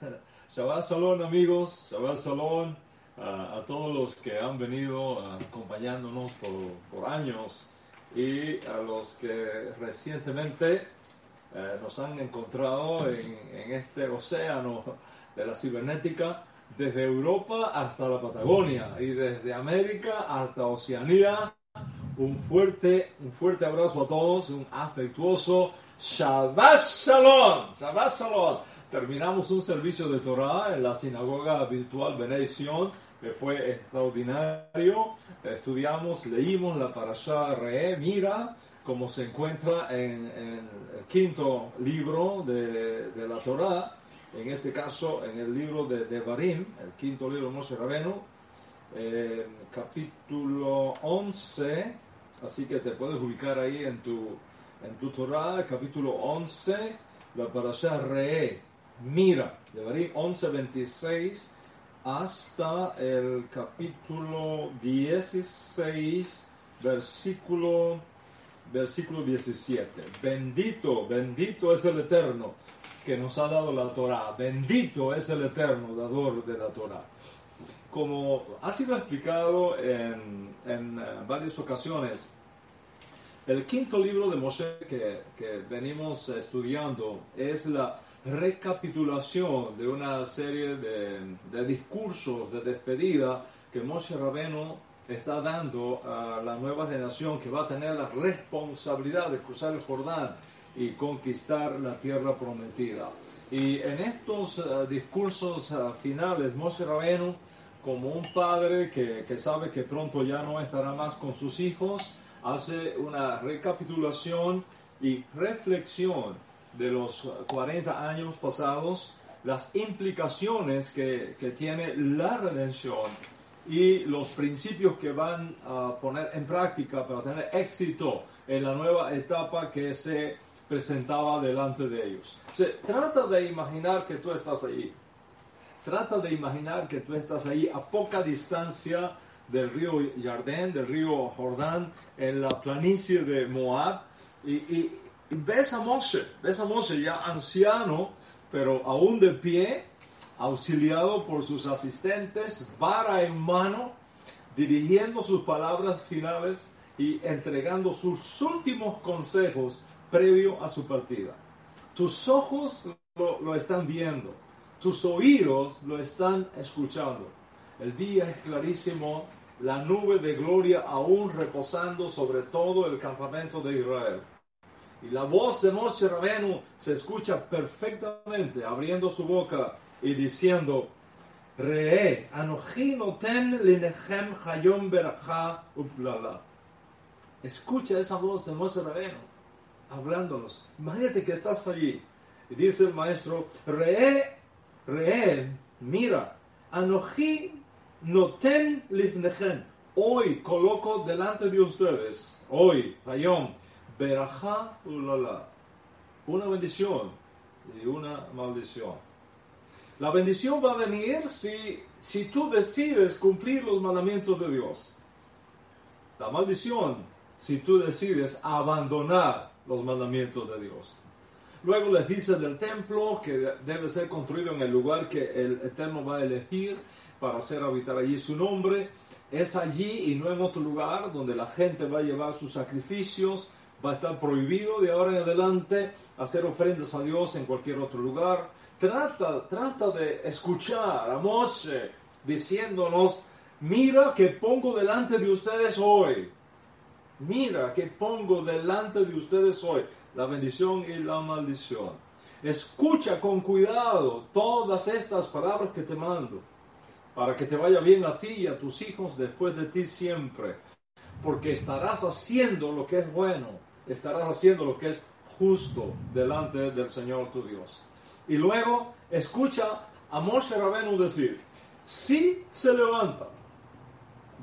Shabbat Shalom amigos, Shabbat Shalom a todos los que han venido acompañándonos por, años y a los que recientemente eh, nos han encontrado en, en, este océano de la cibernética desde Europa hasta la Patagonia y desde América hasta Oceanía. Un fuerte, un fuerte abrazo a todos, un afectuoso Shabbat Shalom, Shabbat Shalom terminamos un servicio de Torah en la sinagoga virtual Benedición, que fue extraordinario. Estudiamos, leímos la parasha Re, mira, como se encuentra en, el quinto libro de, la Torah, en este caso en el libro de, de Barim, el quinto libro de Moshe Rabenu, eh, capítulo 11, así que te puedes ubicar ahí en tu, en tu Torah, capítulo 11, la parasha Re mira, de Barim 11.26 hasta el capítulo 16, versículo, versículo 17. Bendito, bendito es el Eterno que nos ha dado la Torah. Bendito es el Eterno, dador de la Torah. Como ha sido explicado en, en eh, varias ocasiones, el quinto libro de Moshe que, que venimos estudiando es la recapitulación de una serie de, discursos de despedida que Moshe Rabeno está dando a la nueva generación que va a tener la responsabilidad de cruzar el Jordán y conquistar la tierra prometida. Y en estos eh, discursos eh, finales, Moshe Rabeno, como un padre que, que sabe que pronto ya no estará más con sus hijos, hace una recapitulación y reflexión de los 40 años pasados, las implicaciones que, que, tiene la redención y los principios que van a poner en práctica para tener éxito en la nueva etapa que se presentaba delante de ellos. Trata de imaginar que tú estás ahí. Trata de imaginar que tú estás ahí a poca distancia del río Jardín, del río Jordán, en la planicie de Moab, y, ves a Moshe, ves a Moshe ya anciano, pero aún de pie, auxiliado por sus asistentes, vara en mano, dirigiendo sus palabras finales y entregando sus últimos consejos previo a su partida. Tus ojos lo, lo están viendo, tus oídos lo están escuchando. El día es clarísimo, la nube de gloria aún reposando sobre todo el campamento de Israel. Y la voz de Moshe Rabenu se escucha perfectamente abriendo su boca y diciendo, Re, ten linechem hayom beracha uplala. Escucha esa voz de Moshe Rabenu hablándonos. Imagínate que estás allí y dice el maestro, Re, Re, mira, anoji noten lifnechem. Hoy coloco delante de ustedes, hoy, hayom, Berajá ulala. Una bendición y una maldición. La bendición va a venir si, si tú decides cumplir los mandamientos de Dios. La maldición si tú decides abandonar los mandamientos de Dios. Luego les dice del templo que debe ser construido en el lugar que el Eterno va a elegir para hacer habitar allí su nombre. Es allí y no en otro lugar donde la gente va a llevar sus sacrificios, va a estar prohibido de ahora en adelante hacer ofrendas a Dios en cualquier otro lugar. Trata, trata de escuchar a Moshe diciéndonos, mira que pongo delante de ustedes hoy. Mira que pongo delante de ustedes hoy la bendición y la maldición. Escucha con cuidado todas estas palabras que te mando, para que te vaya bien a ti y a tus hijos después de ti siempre, porque estarás haciendo lo que es bueno estarás haciendo lo que es justo delante del Señor tu Dios. Y luego escucha a Moshe Rabenu decir, si se levanta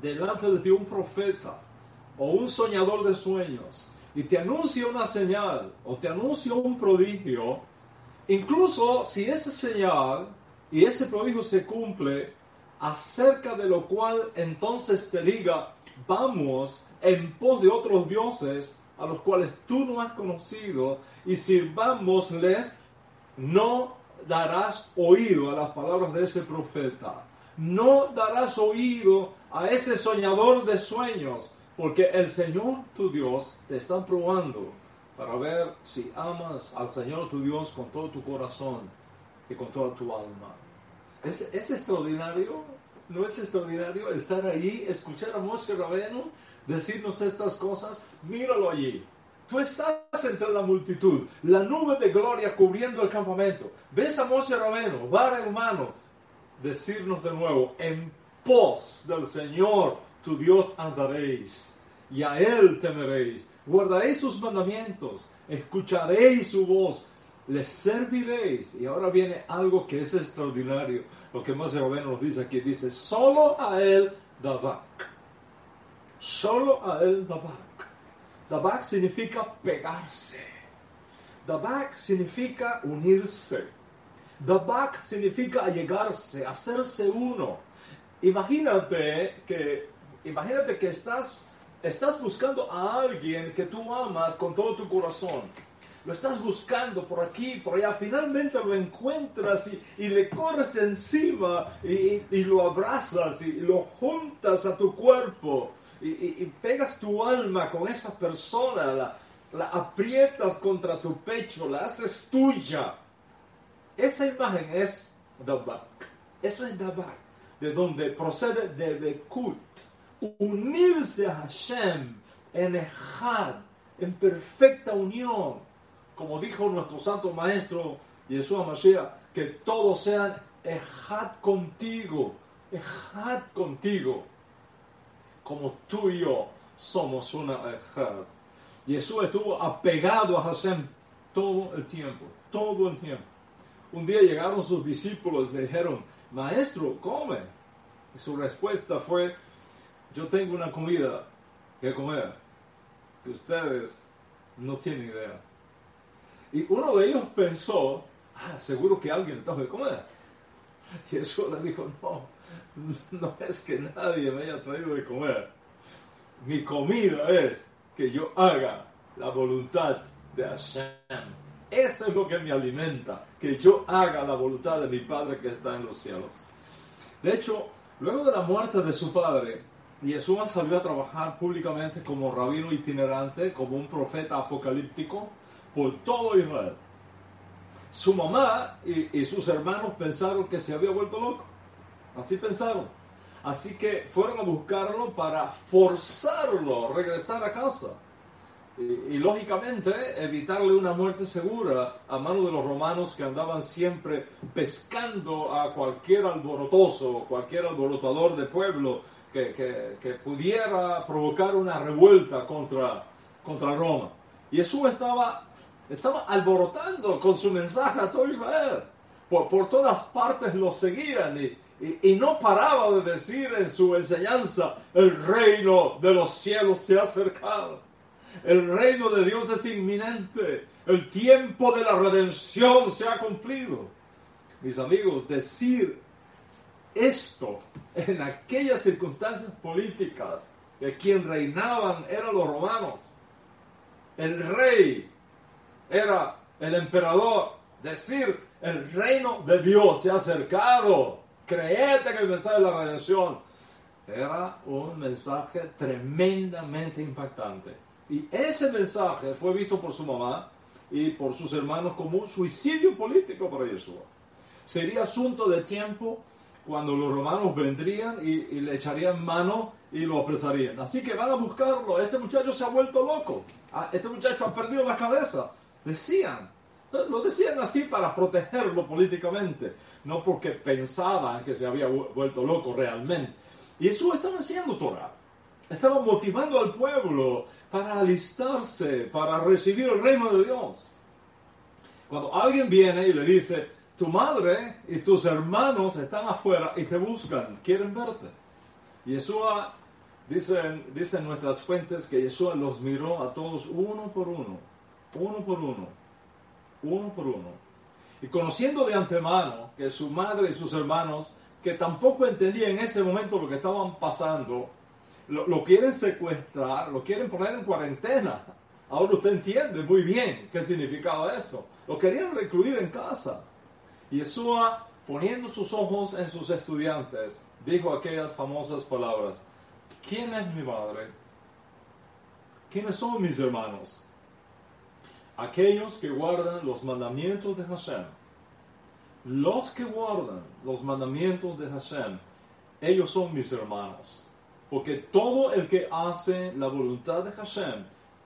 delante de ti un profeta o un soñador de sueños y te anuncia una señal o te anuncia un prodigio, incluso si esa señal y ese prodigio se cumple, acerca de lo cual entonces te diga, vamos en pos de otros dioses, a los cuales tú no has conocido y sirvámosles, no darás oído a las palabras de ese profeta. No darás oído a ese soñador de sueños, porque el Señor tu Dios te está probando para ver si amas al Señor tu Dios con todo tu corazón y con toda tu alma. ¿Es, es extraordinario? ¿No es extraordinario estar ahí, escuchar a Moshe Rabenu decirnos estas cosas? Míralo allí. Tú estás entre la multitud, la nube de gloria cubriendo el campamento. Ves a Moshe Rabenu, vara en mano, decirnos de nuevo, en pos del Señor tu Dios andaréis y a Él temeréis. Guardaréis sus mandamientos, escucharéis su voz, les serviréis. Y ahora viene algo que es extraordinario, lo que Moshe Rabenu nos dice aquí. Dice, solo a Él dabak. Solo a Él dabak. Dabak significa pegarse. Dabak significa unirse. Dabak significa allegarse, hacerse uno. Imagínate que, imagínate que estás, estás buscando a alguien que tú amas con todo tu corazón. Lo estás buscando por aquí, por allá. Finalmente lo encuentras y, le corres encima y, y, lo abrazas y lo juntas a tu cuerpo y, pegas tu alma con esa persona, la, la aprietas contra tu pecho, la haces tuya. Esa imagen es Dabak. Eso es Dabak, de donde procede de Bekut. Unirse a Hashem en Ejad, en perfecta unión. Como dijo nuestro santo maestro Yeshua Mashiach, que todos sean Ejad contigo. Ejad contigo como tú y yo somos una Ejad. Jesús estuvo apegado a Hashem todo el tiempo, todo el tiempo. Un día llegaron sus discípulos y le dijeron, maestro, come. Y su respuesta fue, yo tengo una comida que comer que ustedes no tienen idea. Y uno de ellos pensó, ah, seguro que alguien tengo que comer. Jesús le dijo, no, no es que nadie me haya traído de comer. Mi comida es que yo haga la voluntad de Hashem. Eso es lo que me alimenta, que yo haga la voluntad de mi Padre que está en los cielos. De hecho, luego de la muerte de su padre, Yeshua salió a trabajar públicamente como rabino itinerante, como un profeta apocalíptico por todo Israel. Su mamá y, y sus hermanos pensaron que se había vuelto loco. Así pensaron. Así que fueron a buscarlo para forzarlo a regresar a casa. Y, lógicamente evitarle una muerte segura a mano de los romanos que andaban siempre pescando a cualquier alborotoso, cualquier alborotador de pueblo que, que, pudiera provocar una revuelta contra, contra Roma. Y Jesús estaba, estaba alborotando con su mensaje a todo Israel. Por, por todas partes lo seguían y, y, no paraba de decir en su enseñanza, el reino de los cielos se ha acercado. El reino de Dios es inminente. El tiempo de la redención se ha cumplido. Mis amigos, decir esto en aquellas circunstancias políticas que quien reinaban eran los romanos. El rey era el emperador. Decir el reino de Dios se ha acercado creete que el mensaje de la redención era un mensaje tremendamente impactante. Y ese mensaje fue visto por su mamá y por sus hermanos como un suicidio político para Yeshua. Sería asunto de tiempo cuando los romanos vendrían y, le echarían mano y lo apresarían. Así que van a buscarlo. Este muchacho se ha vuelto loco. Ah, este muchacho ha perdido la cabeza. Decían. Lo decían así para protegerlo políticamente no porque pensaban que se había vuelto loco realmente. Y eso estaba haciendo Torah. Estaba motivando al pueblo para alistarse, para recibir el reino de Dios. Cuando alguien viene y le dice, tu madre y tus hermanos están afuera y te buscan, quieren verte. Yeshua, dicen, dicen nuestras fuentes que Yeshua los miró a todos uno por uno, uno por uno, uno por uno y conociendo de antemano que su madre y sus hermanos, que tampoco entendían en ese momento lo que estaban pasando, lo, quieren secuestrar, lo quieren poner en cuarentena. Ahora usted entiende muy bien qué significaba eso. Lo querían recluir en casa. Yeshua, poniendo sus ojos en sus estudiantes, dijo aquellas famosas palabras, ¿quién es mi madre? ¿Quiénes son mis hermanos? Aquellos que guardan los mandamientos de Hashem. Los que guardan los mandamientos de Hashem, ellos son mis hermanos. Porque todo el que hace la voluntad de Hashem,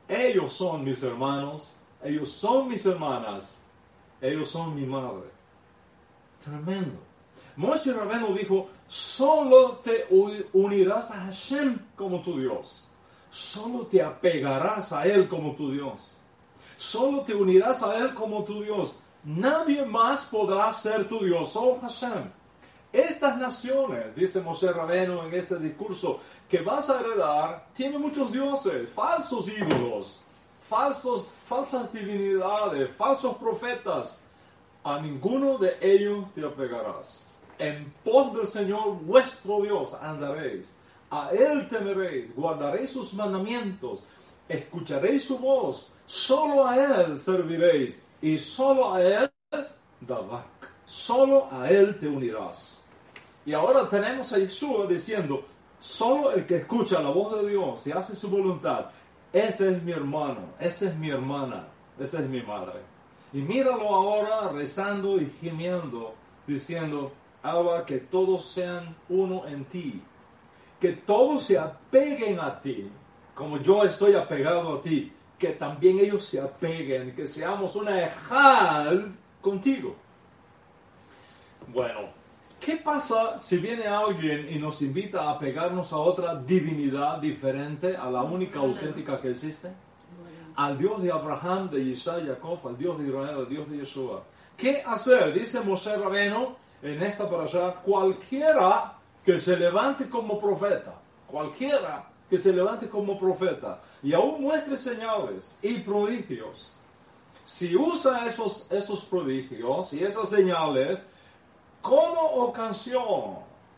ellos son mis hermanos, ellos son mis hermanas, ellos son mi madre. Tremendo. Moshe Rabeno dijo, solo te unirás a Hashem como tu Dios. Solo te apegarás a Él como tu Dios. Solo te unirás a Él como tu Dios. Nadie más podrá ser tu Dios, solo Hashem. Estas naciones, dice Moshe Rabeno en este discurso, que vas a heredar, tienen muchos dioses, falsos ídolos, falsos, falsas divinidades, falsos profetas. A ninguno de ellos te apegarás. En pos del Señor vuestro Dios andaréis. A Él temeréis, guardaréis sus mandamientos, escucharéis su voz, solo a Él serviréis y solo a Él dabak. Solo a Él te unirás. Y ahora tenemos a Yeshua diciendo, solo el que escucha la voz de Dios y hace su voluntad, ese es mi hermano, esa es mi hermana, esa es mi madre. Y míralo ahora rezando y gimiendo, diciendo, Abba, que todos sean uno en ti, que todos se apeguen a ti, como yo estoy apegado a ti, que también ellos se apeguen, que seamos una ejad contigo. Bueno, ¿Qué pasa si viene alguien y nos invita a pegarnos a otra divinidad diferente a la única auténtica que existe? Al Dios de Abraham, de Isaac, Jacob, al Dios de Israel, al Dios de Yeshua. ¿Qué hacer? Dice Moshe Rabeno en esta parasha, cualquiera que se levante como profeta, cualquiera que se levante como profeta y aún muestre señales y prodigios, si usa esos, esos prodigios y esas señales, como ocasión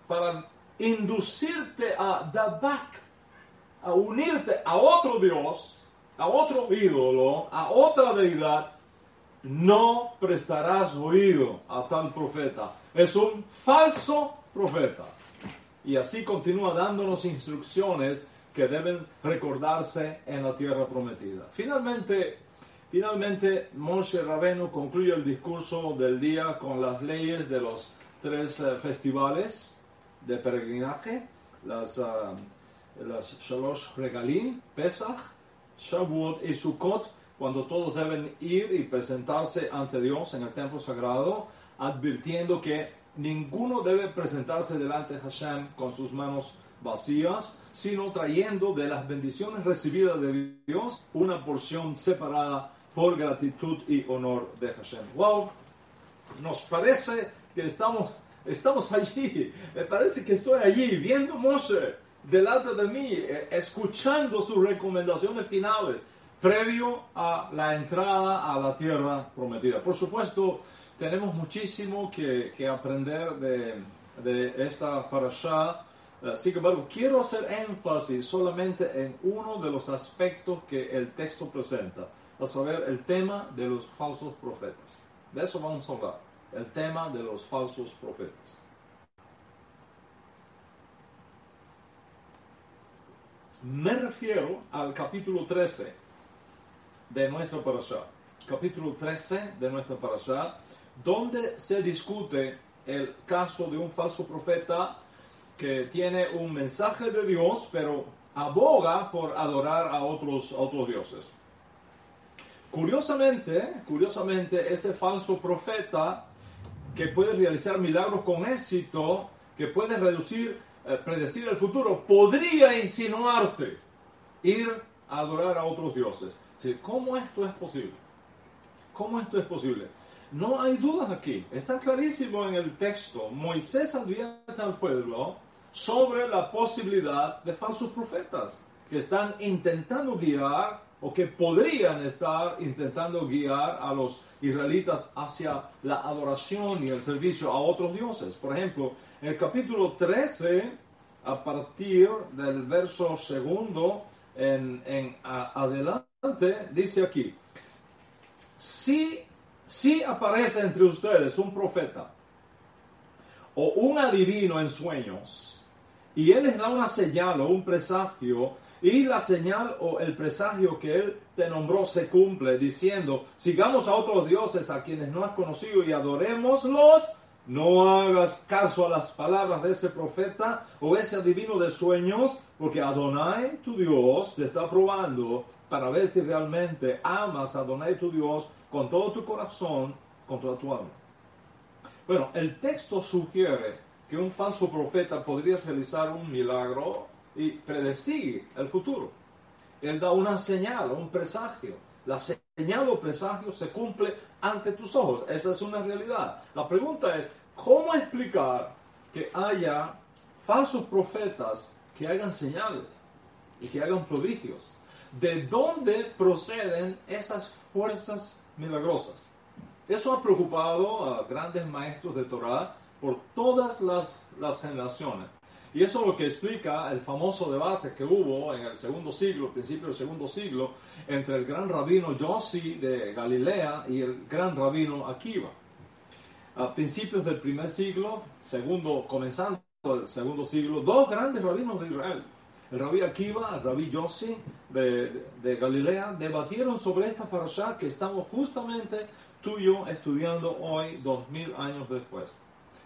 para inducirte a dar back, a unirte a otro Dios, a otro ídolo, a otra deidad, no prestarás oído a tal profeta. Es un falso profeta. Y así continúa dándonos instrucciones que deben recordarse en la tierra prometida. Finalmente, Finalmente, Moshe Rabenu concluye el discurso del día con las leyes de los tres eh, festivales de peregrinaje, las, uh, las Shalosh Regalim, Pesach, Shavuot y Sukkot, cuando todos deben ir y presentarse ante Dios en el templo sagrado, advirtiendo que ninguno debe presentarse delante de Hashem con sus manos vacías, sino trayendo de las bendiciones recibidas de Dios una porción separada por gratitud y honor de Hashem. Wow, nos parece que estamos, estamos allí, me parece que estoy allí viendo Moshe delante de mí, eh, escuchando sus recomendaciones finales previo a la entrada a la tierra prometida. Por supuesto, tenemos muchísimo que, que aprender de, de esta parasha. Uh, sin embargo, quiero hacer énfasis solamente en uno de los aspectos que el texto presenta a saber el tema de los falsos profetas. De eso vamos a hablar, el tema de los falsos profetas. Me refiero al capítulo 13 de nuestra parasha. Capítulo 13 de nuestra parasha, donde se discute el caso de un falso profeta que tiene un mensaje de Dios, pero aboga por adorar a otros, otros dioses. Curiosamente, curiosamente, ese falso profeta que puede realizar milagros con éxito, que puede reducir, eh, predecir el futuro, podría insinuarte ir a adorar a otros dioses. ¿Cómo esto es posible? ¿Cómo esto es posible? No hay dudas aquí. Está clarísimo en el texto. Moisés advierte al pueblo sobre la posibilidad de falsos profetas que están intentando guiar o que podrían estar intentando guiar a los israelitas hacia la adoración y el servicio a otros dioses. Por ejemplo, en el capítulo 13, a partir del verso segundo en, adelante, dice aquí, si si aparece entre ustedes un profeta o un adivino en sueños, y él les da una señal o un presagio, y la señal o el presagio que él te nombró se cumple, diciendo, sigamos a otros dioses a quienes no has conocido y adorémoslos, no hagas caso a las palabras de ese profeta o ese adivino de sueños, porque Adonai, tu Dios, te está probando para ver si realmente amas a Adonai, tu Dios, con todo tu corazón, con toda tu alma. Bueno, el texto sugiere que un falso profeta podría realizar un milagro y predecir el futuro. Él da una señal, un presagio. La señal o presagio se cumple ante tus ojos. Esa es una realidad. La pregunta es, ¿cómo explicar que haya falsos profetas que hagan señales y que hagan prodigios? ¿De dónde proceden esas fuerzas milagrosas? Eso ha preocupado a grandes maestros de Torah por todas las, las generaciones. Y eso es lo que explica el famoso debate que hubo en el segundo siglo, principio del segundo siglo, entre el gran rabino Yossi de Galilea y el gran rabino Akiva. A principios del primer siglo, segundo, comenzando el segundo siglo, dos grandes rabinos de Israel, el rabí Akiva, el rabí Yossi de, de, Galilea, debatieron sobre esta parasha que estamos justamente tú y yo estudiando hoy, dos mil años después.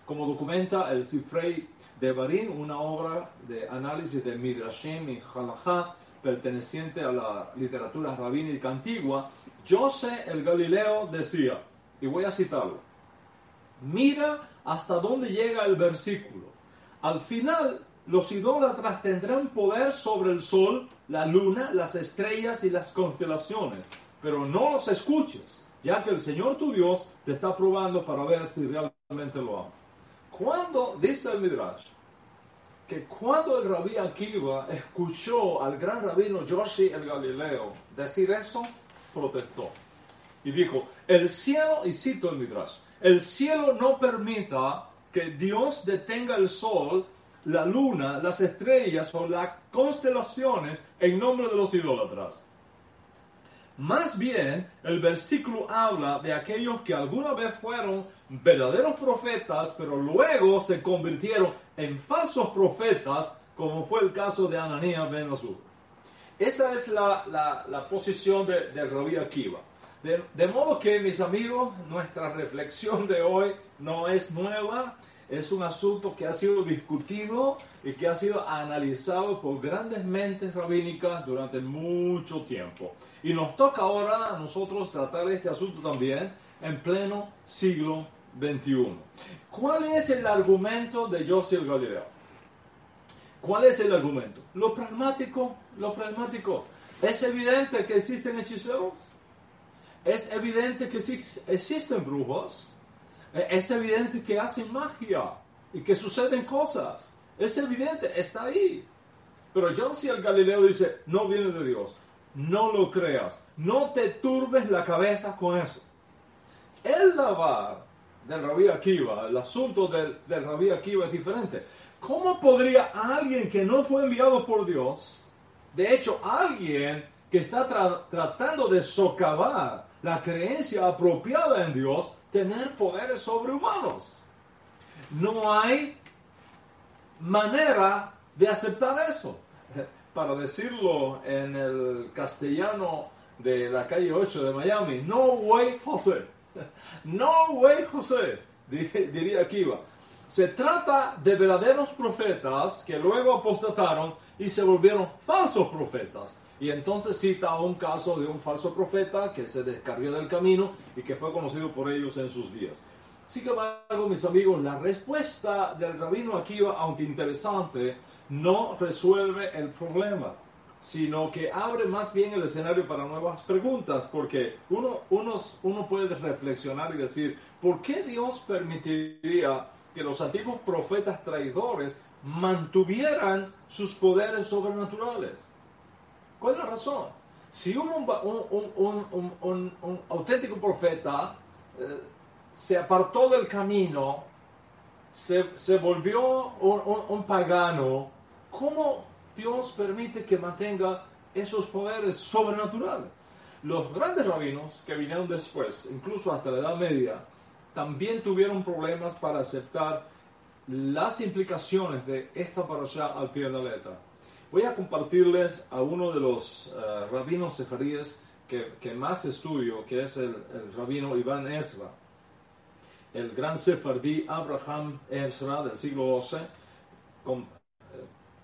Como documenta el Sifrei de Barín, una obra de análisis de Midrashim y Halachá perteneciente a la literatura rabínica antigua, José el Galileo decía, y voy a citarlo, mira hasta dónde llega el versículo. Al final, los idólatras tendrán poder sobre el sol, la luna, las estrellas y las constelaciones, pero no los escuches, ya que el Señor tu Dios te está probando para ver si realmente lo ama. Cuando, dice el Midrash, que cuando el rabí Akiva escuchó al gran rabino Joshi el Galileo decir eso, protestó. Y dijo, el cielo, y cito el Midrash, el cielo no permita que Dios detenga el sol, la luna, las estrellas o las constelaciones en nombre de los idólatras. Más bien, el versículo habla de aquellos que alguna vez fueron verdaderos profetas, pero luego se convirtieron en falsos profetas, como fue el caso de Ananías ben Azur. Esa es la, posición de, de Rabí Akiva. De, modo que, mis amigos, nuestra reflexión de hoy no es nueva, es un asunto que ha sido discutido y que ha sido analizado por grandes mentes rabínicas durante mucho tiempo. Y nos toca ahora a nosotros tratar este asunto también en pleno siglo XXI. ¿Cuál es el argumento de Joseph Galileo? ¿Cuál es el argumento? Lo pragmático, lo pragmático. Es evidente que existen hechiceros. Es evidente que existen brujos es evidente que hacen magia y que suceden cosas. Es evidente, está ahí. Pero John C. el Galileo dice, no viene de Dios. No lo creas. No te turbes la cabeza con eso. El lavar del rabí Akiva, el asunto del, del rabí Akiva es diferente. ¿Cómo podría alguien que no fue enviado por Dios, de hecho alguien que está tratando de socavar la creencia apropiada en Dios, tener poderes sobrehumanos. No hay manera de aceptar eso. Para decirlo en el castellano de la calle 8 de Miami, no way José. No way José, diría Kiva. Se trata de verdaderos profetas que luego apostataron y se volvieron falsos profetas. Y entonces cita un caso de un falso profeta que se descarrió del camino y que fue conocido por ellos en sus días. Sin embargo, mis amigos, la respuesta del rabino Akiva, aunque interesante, no resuelve el problema, sino que abre más bien el escenario para nuevas preguntas, porque uno, uno puede reflexionar y decir, ¿por qué Dios permitiría que los antiguos profetas traidores mantuvieran sus poderes sobrenaturales? ¿Cuál es la razón? Si un, un, auténtico profeta eh, se apartó del camino, se, se volvió un, pagano, ¿cómo Dios permite que mantenga esos poderes sobrenaturales? los grandes rabinos que vinieron después, incluso hasta la Edad Media, también tuvieron problemas para aceptar las implicaciones de esta parasha al pie de la letra. Voy a compartirles a uno de los eh, rabinos sefaríes que, que, más estudio, que es el, el rabino Iván Ezra, el gran sefardí Abraham Ezra del siglo. Con, eh,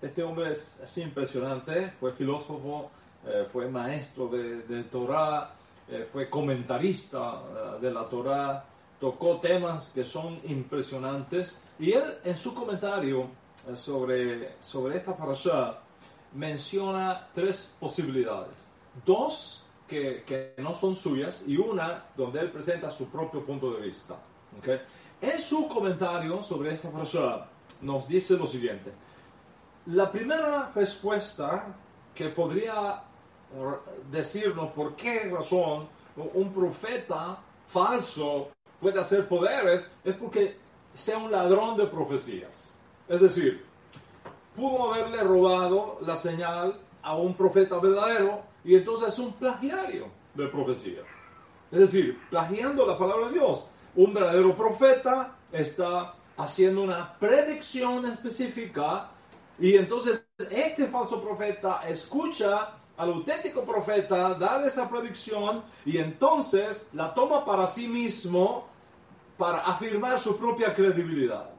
este hombre es, es, impresionante, fue filósofo, eh, fue maestro de, de Torah, eh, fue comentarista eh, de la Torah, tocó temas que son impresionantes y él en su comentario eh, sobre, sobre esta parasha menciona tres posibilidades. Dos que, que, no son suyas y una donde él presenta su propio punto de vista. En su comentario sobre esta parasha nos dice lo siguiente. La primera respuesta que podría decirnos por qué razón un profeta falso puede hacer poderes es porque sea un ladrón de profecías. Es decir, pudo haberle robado la señal a un profeta verdadero y entonces es un plagiario de profecía. Es decir, plagiando la palabra de Dios. Un verdadero profeta está haciendo una predicción específica y entonces este falso profeta escucha al auténtico profeta dar esa predicción y entonces la toma para sí mismo para afirmar su propia credibilidad.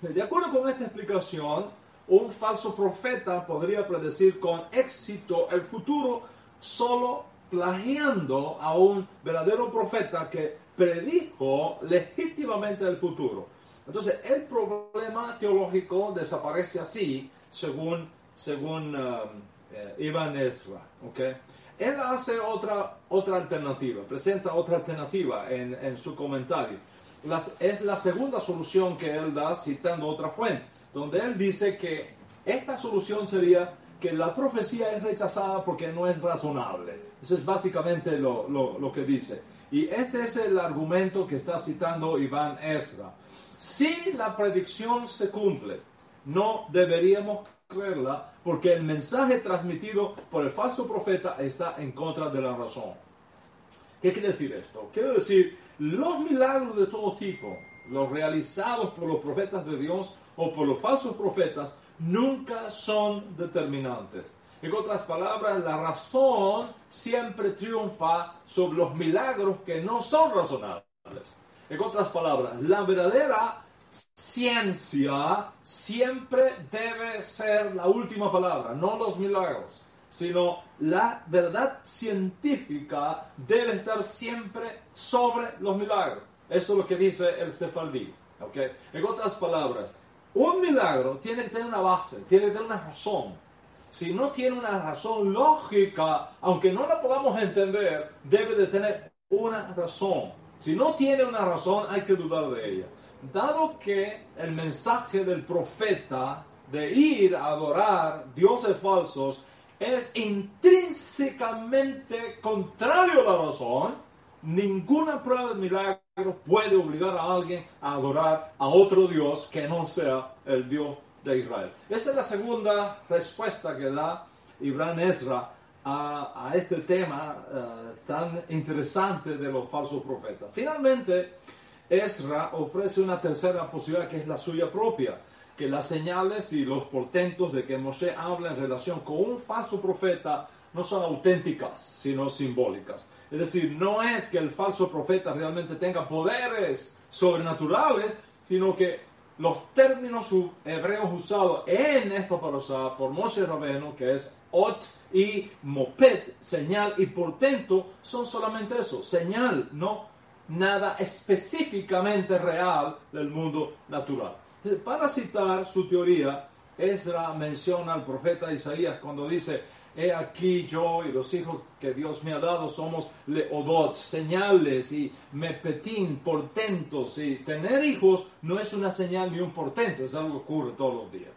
De acuerdo con esta explicación, un falso profeta podría predecir con éxito el futuro solo plagiando a un verdadero profeta que predijo legítimamente el futuro. Entonces, el problema teológico desaparece así, según, según um, eh, Iván Ezra. ¿okay? Él hace otra, otra alternativa, presenta otra alternativa en, en su comentario. Es la segunda solución que él da citando otra fuente, donde él dice que esta solución sería que la profecía es rechazada porque no es razonable. Eso es básicamente lo, lo que dice. Y este es el argumento que está citando Iván Ezra. Si la predicción se cumple, no deberíamos creerla porque el mensaje transmitido por el falso profeta está en contra de la razón. ¿Qué quiere decir esto? Quiere decir, los milagros de todo tipo, los realizados por los profetas de Dios o por los falsos profetas, nunca son determinantes. En otras palabras, la razón siempre triunfa sobre los milagros que no son razonables. En otras palabras, la verdadera ciencia siempre debe ser la última palabra, no los milagros, sino la verdad científica debe estar siempre sobre los milagros. Eso es lo que dice el sefardí. ¿okay? En otras palabras, un milagro tiene que tener una base, tiene que tener una razón. Si no tiene una razón lógica, aunque no la podamos entender, debe de tener una razón. Si no tiene una razón, hay que dudar de ella dado que el mensaje del profeta de ir a adorar dioses falsos es intrínsecamente contrario a la razón, ninguna prueba de milagro puede obligar a alguien a adorar a otro Dios que no sea el Dios de Israel. Esa es la segunda respuesta que da Ibrahim Ezra a, este tema uh, tan interesante de los falsos profetas. Finalmente, Ezra ofrece una tercera posibilidad que es la suya propia, que las señales y los portentos de que Moshe habla en relación con un falso profeta no son auténticas, sino simbólicas. Es decir, no es que el falso profeta realmente tenga poderes sobrenaturales, sino que los términos hebreos usados en esta parasha por Moshe Rabeno, que es ot y mopet, señal y portento, son solamente eso, señal, no nada específicamente real del mundo natural. Para citar su teoría, Ezra menciona al profeta Isaías cuando dice, he aquí yo y los hijos que Dios me ha dado somos leodot, señales y mepetín, portentos. Y tener hijos no es una señal ni un portento, es algo que ocurre todos los días.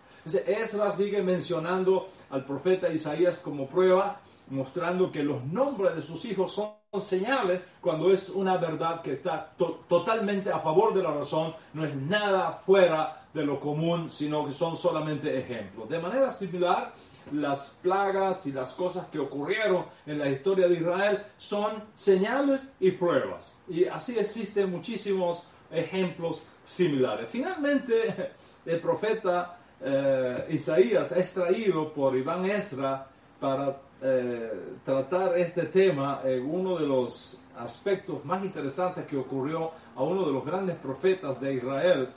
Ezra sigue mencionando al profeta Isaías como prueba, mostrando que los nombres de sus hijos son señales cuando es una verdad que está totalmente a favor de la razón, no es nada fuera de lo común, sino que son solamente ejemplos. De manera similar, las plagas y las cosas que ocurrieron en la historia de Israel son señales y pruebas. Y así existen muchísimos ejemplos similares. Finalmente, el profeta eh, Isaías es traído por Iván Esra para eh, tratar este tema en uno de los aspectos más interesantes que ocurrió a uno de los grandes profetas de Israel,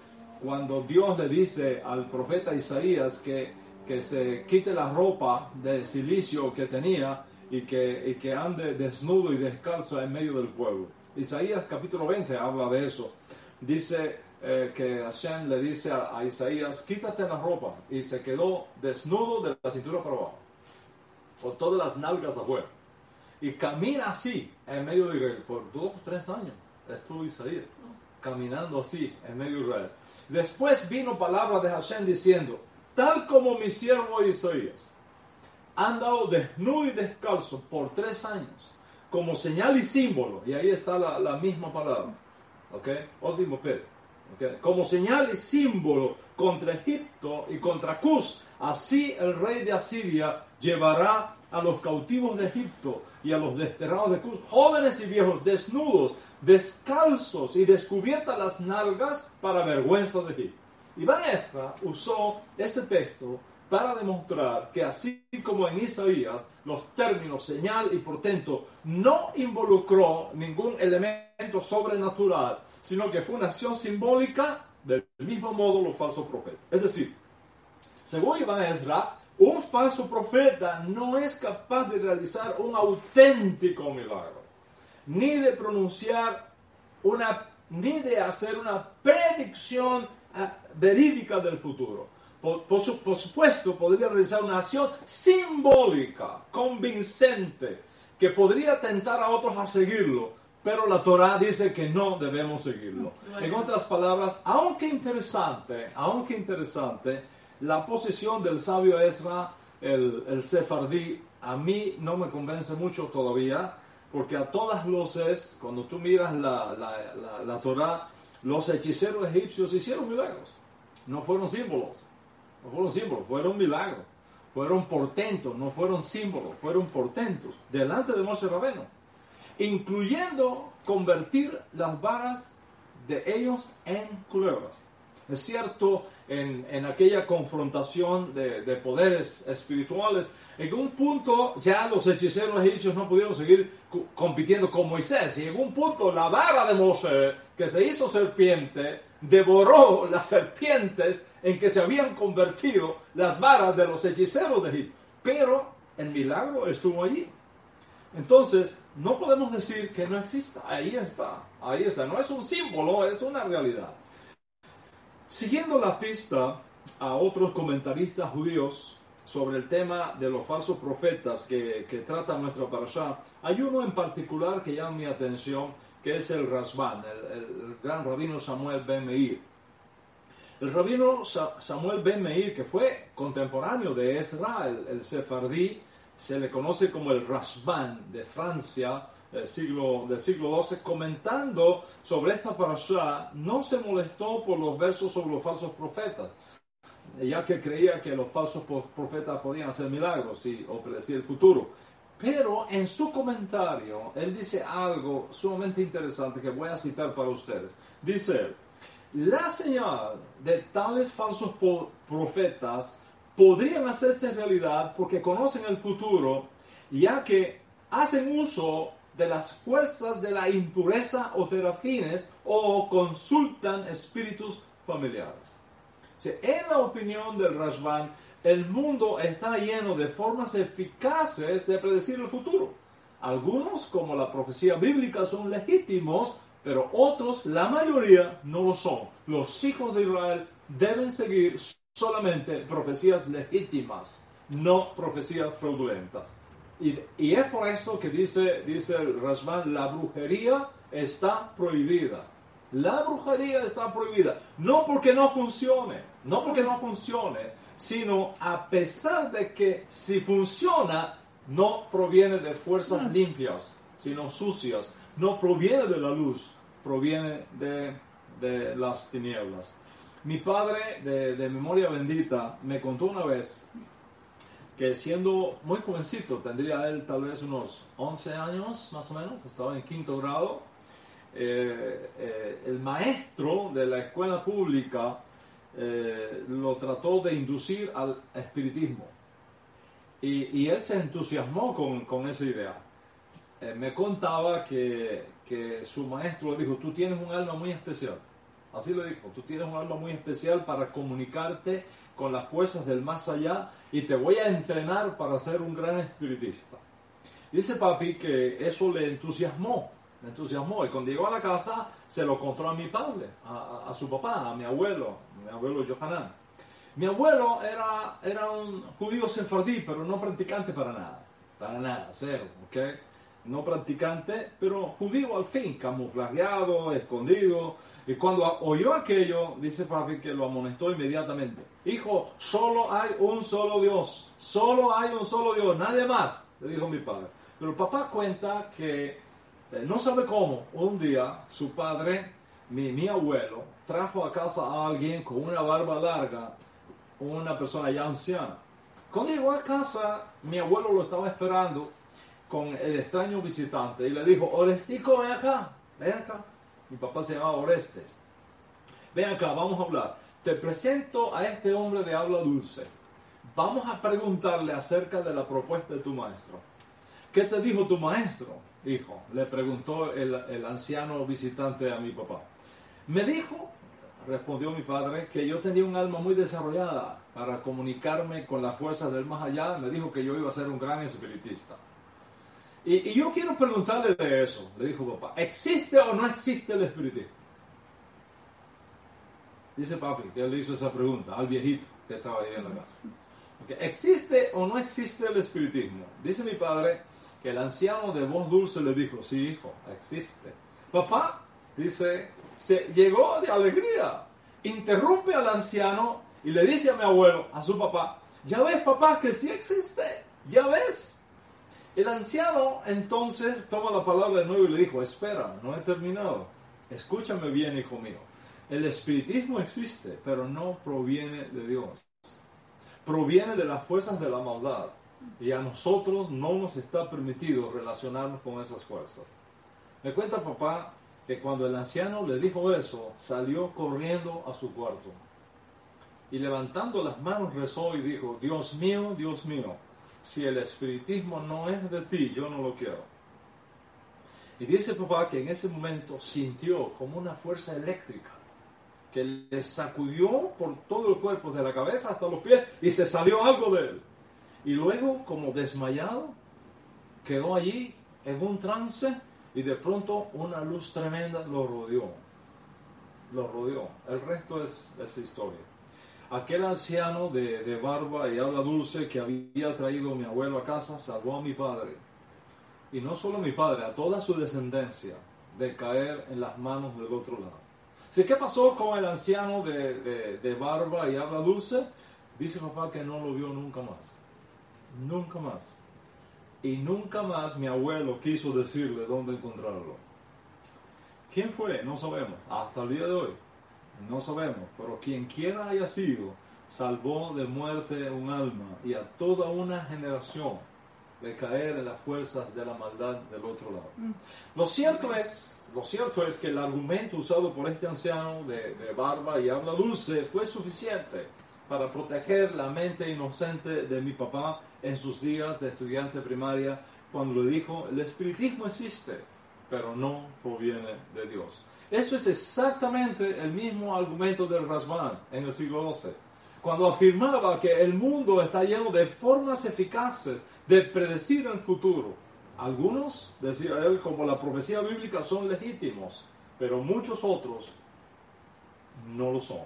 cuando Dios le dice al profeta Isaías que, que se quite la ropa de silicio que tenía y que, y que ande desnudo y descalzo en medio del pueblo. Isaías capítulo 20 habla de eso. Dice eh, que Hashem le dice a, Isaías, quítate la ropa. Y se quedó desnudo de la cintura para abajo. Con todas las nalgas afuera. Y camina así en medio de Israel. Por dos o tres años estuvo Isaías caminando así en medio de Israel. Después vino palabra de Hashem diciendo, tal como mi siervo Isaías ha andado desnudo y descalzo por tres años, como señal y símbolo, y ahí está la, misma palabra, ¿ok? Ótimo ¿okay? Como señal y símbolo contra Egipto y contra Cus, así el rey de Asiria llevará a los cautivos de Egipto y a los desterrados de Cus, jóvenes y viejos, desnudos, descalzos y descubiertas las nalgas para vergüenza de Egipto. Iván Estra usó este texto para demostrar que así como en Isaías los términos señal y portento no involucró ningún elemento sobrenatural, sino que fue una acción simbólica del mismo modo los falsos profetas. Es decir, según Iván Esra, un falso profeta no es capaz de realizar un auténtico milagro, ni de pronunciar una, ni de hacer una predicción verídica del futuro. Por, supuesto, podría realizar una acción simbólica, convincente, que podría tentar a otros a seguirlo, pero la Torah dice que no debemos seguirlo. En otras palabras, aunque interesante, aunque interesante, la posición del sabio Ezra, el, el sefardí, a mí no me convence mucho todavía, porque a todas luces, cuando tú miras la, la, la, Torah, los hechiceros egipcios hicieron milagros. No fueron símbolos, no fueron símbolos, fueron milagros. Fueron portentos, no fueron símbolos, fueron portentos delante de Moshe Rabeno, incluyendo convertir las varas de ellos en culebras. Es cierto, en, en aquella confrontación de, de, poderes espirituales, en un punto ya los hechiceros egipcios no pudieron seguir compitiendo con Moisés. Y en un punto la vara de Moshe, que se hizo serpiente, devoró las serpientes en que se habían convertido las varas de los hechiceros de Egipto. Pero el milagro estuvo allí. Entonces, no podemos decir que no exista. Ahí está, ahí está. No es un símbolo, es una realidad. Siguiendo la pista a otros comentaristas judíos sobre el tema de los falsos profetas que, trata nuestra parasha, hay uno en particular que llama mi atención, que es el Rasban, el, gran rabino Samuel Ben Meir. El rabino Samuel Ben Meir, que fue contemporáneo de Ezra, el, el sefardí, se le conoce como el Rasban de Francia, del siglo, del siglo XII, comentando sobre esta parasha, no se molestó por los versos sobre los falsos profetas, ya que creía que los falsos profetas podían hacer milagros y, predecir el futuro. Pero en su comentario, él dice algo sumamente interesante que voy a citar para ustedes. Dice la señal de tales falsos profetas podrían hacerse realidad porque conocen el futuro, ya que hacen uso de las fuerzas de la impureza o terafines o consultan espíritus familiares. En la opinión del Rashban, el mundo está lleno de formas eficaces de predecir el futuro. Algunos, como la profecía bíblica, son legítimos, pero otros, la mayoría, no lo son. Los hijos de Israel deben seguir solamente profecías legítimas, no profecías fraudulentas. Y, es por eso que dice, dice el Rashban, la brujería está prohibida. La brujería está prohibida. No porque no funcione, no porque no funcione, sino a pesar de que si funciona, no proviene de fuerzas mm. limpias, sino sucias. No proviene de la luz, proviene de, de las tinieblas. Mi padre, de, de memoria bendita, me contó una vez que siendo muy jovencito, tendría él tal vez unos 11 años más o menos, estaba en quinto grado, eh, eh, el maestro de la escuela pública eh, lo trató de inducir al espiritismo. Y, él se entusiasmó con, con esa idea. me contaba que, que su maestro le dijo, tú tienes un alma muy especial. Así le dijo, tú tienes un alma muy especial para comunicarte con las fuerzas del más allá y te voy a entrenar para ser un gran espiritista. Dice papi que eso le entusiasmó, le entusiasmó y cuando llegó a la casa se lo contó a mi padre, a, su papá, a mi abuelo, mi abuelo Johanan. Mi abuelo era, era un judío sefardí, pero no practicante para nada, para nada, cero, ¿ok? No practicante, pero judío al fin, camuflajeado, escondido, y cuando oyó aquello, dice papi que lo amonestó inmediatamente. Hijo, solo hay un solo Dios. Solo hay un solo Dios, nadie más, le dijo mi padre. Pero papá cuenta que eh, no sabe cómo. Un día su padre, mi, mi abuelo, trajo a casa a alguien con una barba larga, una persona ya anciana. Cuando llegó a casa, mi abuelo lo estaba esperando con el extraño visitante y le dijo, Orestico, ven acá, ven acá. Mi papá se llamaba Oreste. Ven acá, vamos a hablar. Te presento a este hombre de habla dulce. Vamos a preguntarle acerca de la propuesta de tu maestro. ¿Qué te dijo tu maestro, hijo? Le preguntó el, el anciano visitante a mi papá. Me dijo, respondió mi padre, que yo tenía un alma muy desarrollada para comunicarme con las fuerzas del más allá. Me dijo que yo iba a ser un gran espiritista. Y, yo quiero preguntarle de eso, le dijo papá, ¿existe o no existe el espiritismo? Dice papi que él le hizo esa pregunta al viejito que estaba ahí en la casa. ¿Existe o no existe el espiritismo? Dice mi padre que el anciano de voz dulce le dijo, sí hijo, existe. Papá, dice, se llegó de alegría, interrumpe al anciano y le dice a mi abuelo, a su papá, ya ves papá que sí existe, ya ves, el anciano entonces toma la palabra de nuevo y le dijo, espera, no he terminado. Escúchame bien, hijo mío. El espiritismo existe, pero no proviene de Dios. Proviene de las fuerzas de la maldad. Y a nosotros no nos está permitido relacionarnos con esas fuerzas. Me cuenta papá que cuando el anciano le dijo eso, salió corriendo a su cuarto. Y levantando las manos rezó y dijo, Dios mío, Dios mío, si el espiritismo no es de ti, yo no lo quiero. Y dice papá que en ese momento sintió como una fuerza eléctrica que le sacudió por todo el cuerpo, de la cabeza hasta los pies, y se salió algo de él. Y luego, como desmayado, quedó allí en un trance y de pronto una luz tremenda lo rodeó. Lo rodeó. El resto es esa historia aquel anciano de, barba y habla dulce que había traído mi abuelo a casa salvó a mi padre. Y no solo a mi padre, a toda su descendencia de caer en las manos del otro lado. ¿Qué pasó con el anciano de, de barba y habla dulce? Dice papá que no lo vio nunca más. Nunca más. Y nunca más mi abuelo quiso decirle dónde encontrarlo. ¿Quién fue? No sabemos. Hasta el día de hoy. No sabemos, pero quien quiera haya sido, salvó de muerte un alma y a toda una generación de caer en las fuerzas de la maldad del otro lado. Mm. Lo cierto es, lo cierto es que el argumento usado por este anciano de, de barba y habla dulce fue suficiente para proteger la mente inocente de mi papá en sus días de estudiante primaria cuando le dijo, el espiritismo existe, pero no proviene de Dios. Eso es exactamente el mismo argumento del Rasban en el siglo XII, cuando afirmaba que el mundo está lleno de formas eficaces de predecir el futuro. Algunos, decía él, como la profecía bíblica, son legítimos, pero muchos otros no lo son.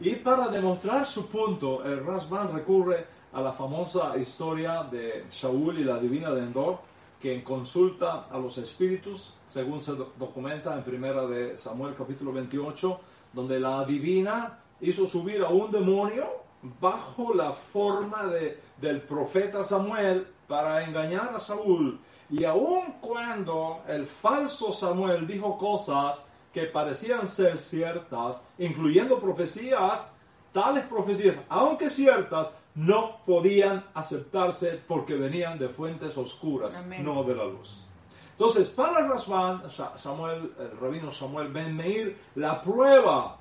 Y para demostrar su punto, el Rasban recurre a la famosa historia de Shaul y la divina de Endor, quien consulta a los espíritus, según se documenta en primera de Samuel capítulo 28, donde la divina hizo subir a un demonio bajo la forma de, del profeta Samuel para engañar a Saúl. Y aun cuando el falso Samuel dijo cosas que parecían ser ciertas, incluyendo profecías, tales profecías, aunque ciertas, no podían aceptarse porque venían de fuentes oscuras, no de la luz. Entonces, para Rasban, Samuel, el rabino Samuel Ben Meir, la prueba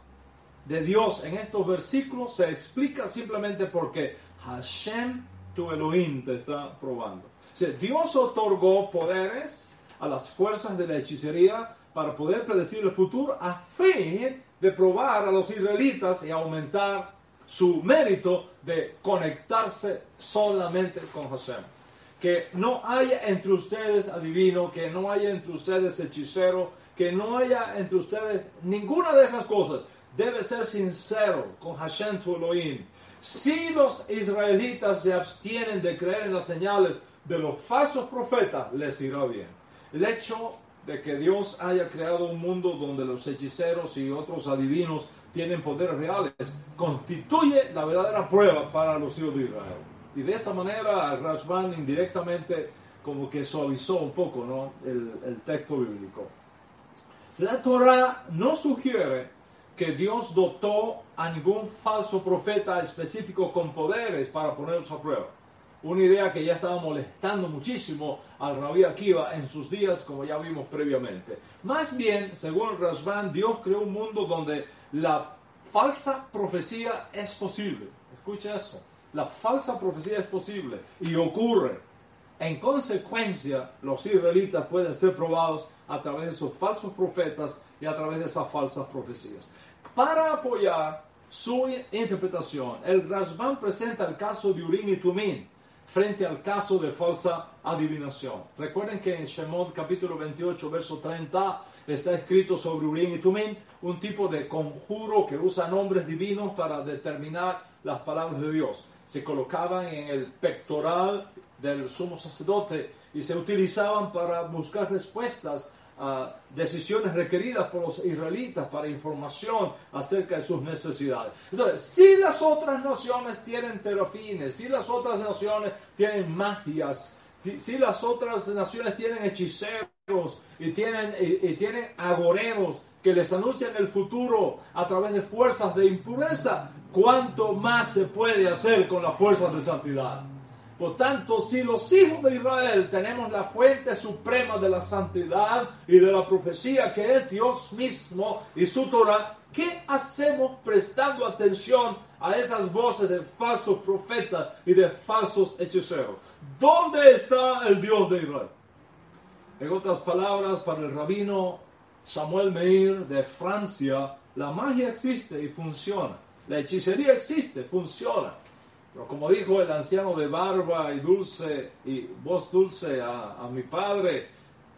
de Dios en estos versículos se explica simplemente porque Hashem, tu Elohim, te está probando. Dios otorgó poderes a las fuerzas de la hechicería para poder predecir el futuro a fin de probar a los israelitas y aumentar su mérito de conectarse solamente con Hashem. Que no haya entre ustedes adivino, que no haya entre ustedes hechicero, que no haya entre ustedes ninguna de esas cosas. Debe ser sincero con Hashem tu Elohim. Si los israelitas se abstienen de creer en las señales de los falsos profetas, les irá bien. El hecho de que Dios haya creado un mundo donde los hechiceros y otros adivinos tienen poderes reales, constituye la verdadera prueba para los hijos de Israel. Y de esta manera Rashban indirectamente como que suavizó un poco ¿no? el, el texto bíblico. La Torah no sugiere que Dios dotó a ningún falso profeta específico con poderes para ponerlos a prueba una idea que ya estaba molestando muchísimo al rabí Akiva en sus días, como ya vimos previamente. Más bien, según Rasban, Dios creó un mundo donde la falsa profecía es posible. Escucha eso. La falsa profecía es posible y ocurre. En consecuencia, los israelitas pueden ser probados a través de esos falsos profetas y a través de esas falsas profecías. Para apoyar su interpretación, el Rasban presenta el caso de Urim y Tumín, frente al caso de falsa adivinación. Recuerden que en Shemot capítulo 28, verso 30, está escrito sobre Urim y Tumim, un tipo de conjuro que usa nombres divinos para determinar las palabras de Dios. Se colocaban en el pectoral del sumo sacerdote y se utilizaban para buscar respuestas decisiones requeridas por los israelitas para información acerca de sus necesidades. Entonces, si las otras naciones tienen terafines, si las otras naciones tienen magias, si, las otras naciones tienen hechiceros y tienen, y tienen agoreros que les anuncian el futuro a través de fuerzas de impureza, ¿cuánto más se puede hacer con las fuerzas de santidad? Por tanto, si los hijos de Israel tenemos la fuente suprema de la santidad y de la profecía que es Dios mismo y su Torah, ¿qué hacemos prestando atención a esas voces de falsos profetas y de falsos hechiceros? ¿Dónde está el Dios de Israel? En otras palabras, para el rabino Samuel Meir de Francia, la magia existe y funciona. La hechicería existe, funciona. Pero como dijo el anciano de barba y dulce y voz dulce a, mi padre,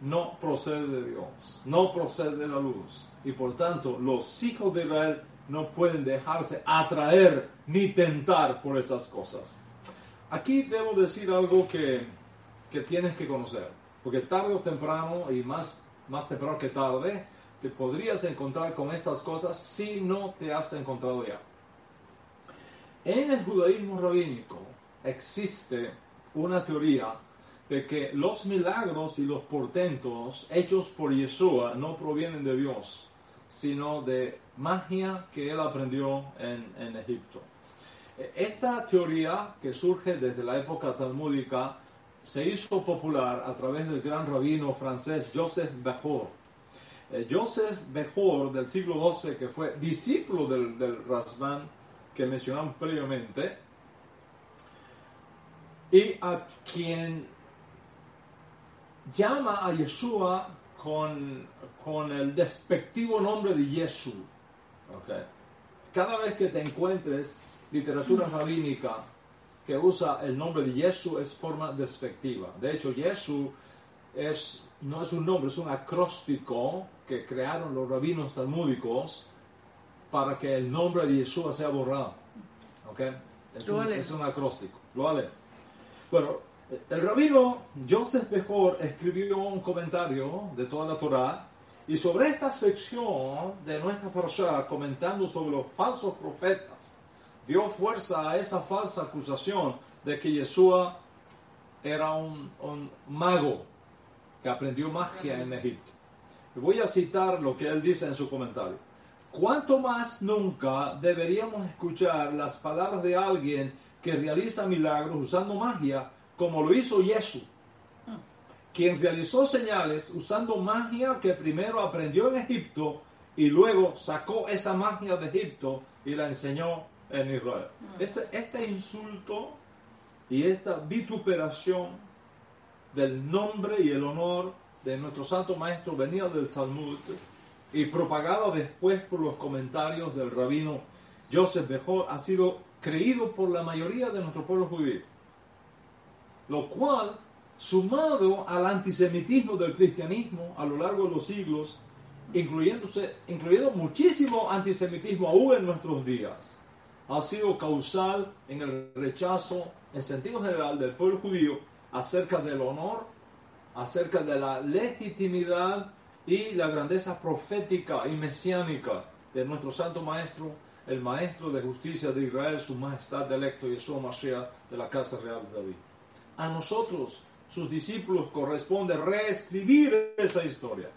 no procede de Dios, no procede de la luz. Y por tanto, los hijos de Israel no pueden dejarse atraer ni tentar por esas cosas. Aquí debo decir algo que, que tienes que conocer, porque tarde o temprano, y más, más temprano que tarde, te podrías encontrar con estas cosas si no te has encontrado ya. En el judaísmo rabínico existe una teoría de que los milagros y los portentos hechos por Yeshua no provienen de Dios, sino de magia que él aprendió en, Egipto. Esta teoría, que surge desde la época talmúdica, se hizo popular a través del gran rabino francés Joseph Bechor. Eh, Joseph Bechor del siglo XII, que fue discípulo del, del que mencionamos previamente, y a quien llama a Yeshua con, con el despectivo nombre de Yeshu. Okay. Cada vez que te encuentres literatura rabínica que usa el nombre de Yeshu es forma despectiva. De hecho, Yeshu es, no es un nombre, es un acróstico que crearon los rabinos talmúdicos para que el nombre de Yeshua sea borrado. ¿Ok? Es, un, es un, acróstico. Lo vale. Bueno, el rabino Joseph Bejor escribió un comentario de toda la Torah y sobre esta sección de nuestra parasha, comentando sobre los falsos profetas, dio fuerza a esa falsa acusación de que Yeshua era un, un mago que aprendió magia en Egipto. Voy a citar lo que él dice en su comentario. ¿Cuánto más nunca deberíamos escuchar las palabras de alguien que realiza milagros usando magia, como lo hizo Jesús? quien realizó señales usando magia que primero aprendió en Egipto y luego sacó esa magia de Egipto y la enseñó en Israel. Este, este insulto y esta vituperación del nombre y el honor de nuestro santo maestro venía del Talmud y propagado después por los comentarios del rabino Joseph Bejor ha sido creído por la mayoría de nuestro pueblo judío, lo cual sumado al antisemitismo del cristianismo a lo largo de los siglos, incluyéndose, incluyendo muchísimo antisemitismo aún en nuestros días, ha sido causal en el rechazo en sentido general del pueblo judío acerca del honor, acerca de la legitimidad y la grandeza profética y mesiánica de nuestro santo maestro, el maestro de justicia de Israel, su majestad electo Yeshua Mashiach de la casa real de David. A nosotros sus discípulos corresponde reescribir esa historia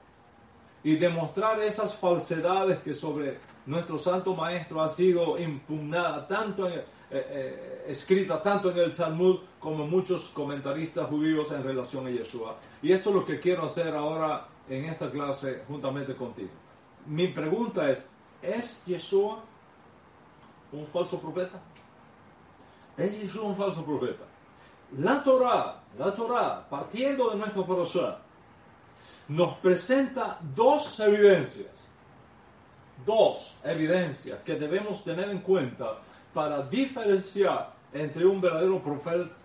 y demostrar esas falsedades que sobre nuestro santo maestro ha sido impugnada, tanto en, eh, eh, escrita tanto en el Talmud como muchos comentaristas judíos en relación a Yeshua. Y esto es lo que quiero hacer ahora en esta clase juntamente contigo. Mi pregunta es, ¿es Yeshua un falso profeta? ¿Es Yeshua un falso profeta? La Torah, la Torah, partiendo de nuestro parashá, nos presenta dos evidencias, dos evidencias que debemos tener en cuenta para diferenciar entre un verdadero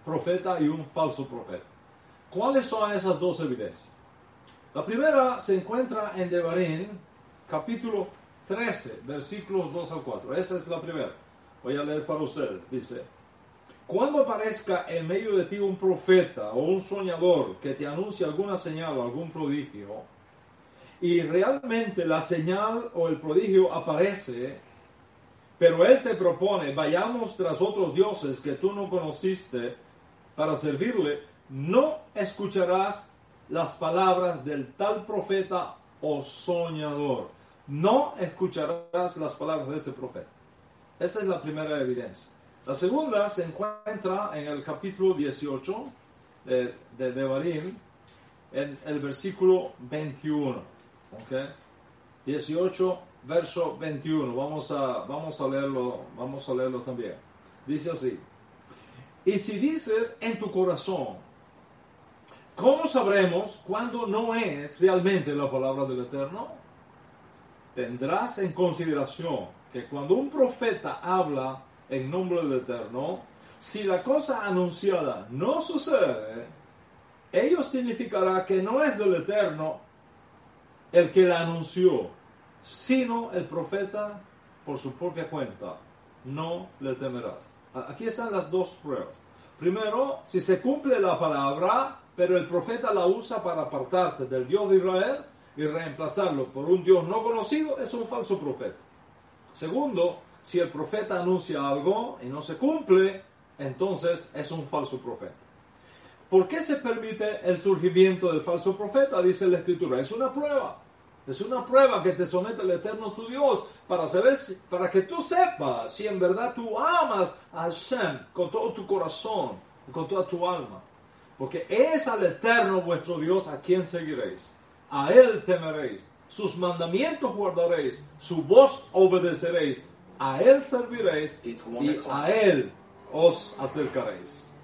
profeta y un falso profeta. ¿Cuáles son esas dos evidencias? La primera se encuentra en Devarim, capítulo 13, versículos 2 al 4. Esa es la primera. Voy a leer para ustedes. Dice, cuando aparezca en medio de ti un profeta o un soñador que te anuncie alguna señal o algún prodigio, y realmente la señal o el prodigio aparece, pero él te propone, vayamos tras otros dioses que tú no conociste para servirle, no escucharás las palabras del tal profeta o soñador. No escucharás las palabras de ese profeta. Esa es la primera evidencia. La segunda se encuentra en el capítulo 18 de, de Devarim, en el versículo 21. ¿okay? 18, verso 21. Vamos a, vamos a leerlo, vamos a leerlo también. Dice así. Y si dices en tu corazón, ¿cómo sabremos cuándo no es realmente la palabra del Eterno? Tendrás en consideración que cuando un profeta habla en nombre del Eterno, si la cosa anunciada no sucede, ello significará que no es del Eterno el que la anunció, sino el profeta por su propia cuenta. No le temerás. Aquí están las dos pruebas. Primero, si se cumple la palabra, pero el profeta la usa para apartarte del Dios de Israel y reemplazarlo por un Dios no conocido, es un falso profeta. Segundo, si el profeta anuncia algo y no se cumple, entonces es un falso profeta. ¿Por qué se permite el surgimiento del falso profeta? Dice la escritura. Es una prueba. Es una prueba que te somete el eterno tu Dios para saber, para que tú sepas si en verdad tú amas a Hashem con todo tu corazón, con toda tu alma. Porque es al eterno vuestro Dios a quien seguiréis. A él temeréis. Sus mandamientos guardaréis. Su voz obedeceréis a Él serviréis y a Él os acercaréis.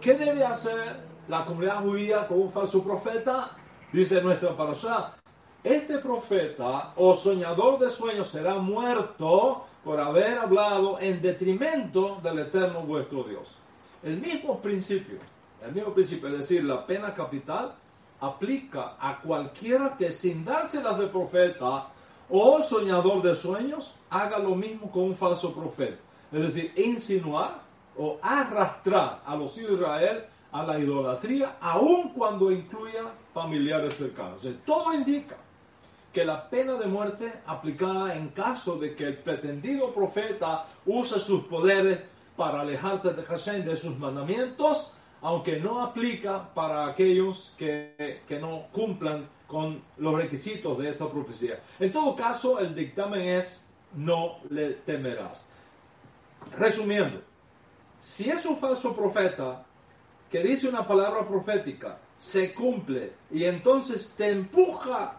¿Qué debe hacer la comunidad judía con un falso profeta? Dice nuestra parasha. Este profeta o soñador de sueños será muerto por haber hablado en detrimento del eterno vuestro Dios. El mismo principio, el mismo principio, es decir, la pena capital, aplica a cualquiera que sin dárselas de profeta o soñador de sueños haga lo mismo con un falso profeta. Es decir, insinuar o arrastrar a los hijos de Israel a la idolatría, aun cuando incluya familiares cercanos. todo indica que la pena de muerte aplicada en caso de que el pretendido profeta use sus poderes para alejarte de Hashem, de sus mandamientos, aunque no aplica para aquellos que, que no cumplan con los requisitos de esa profecía. En todo caso, el dictamen es no le temerás. Resumiendo, si es un falso profeta que dice una palabra profética, se cumple y entonces te empuja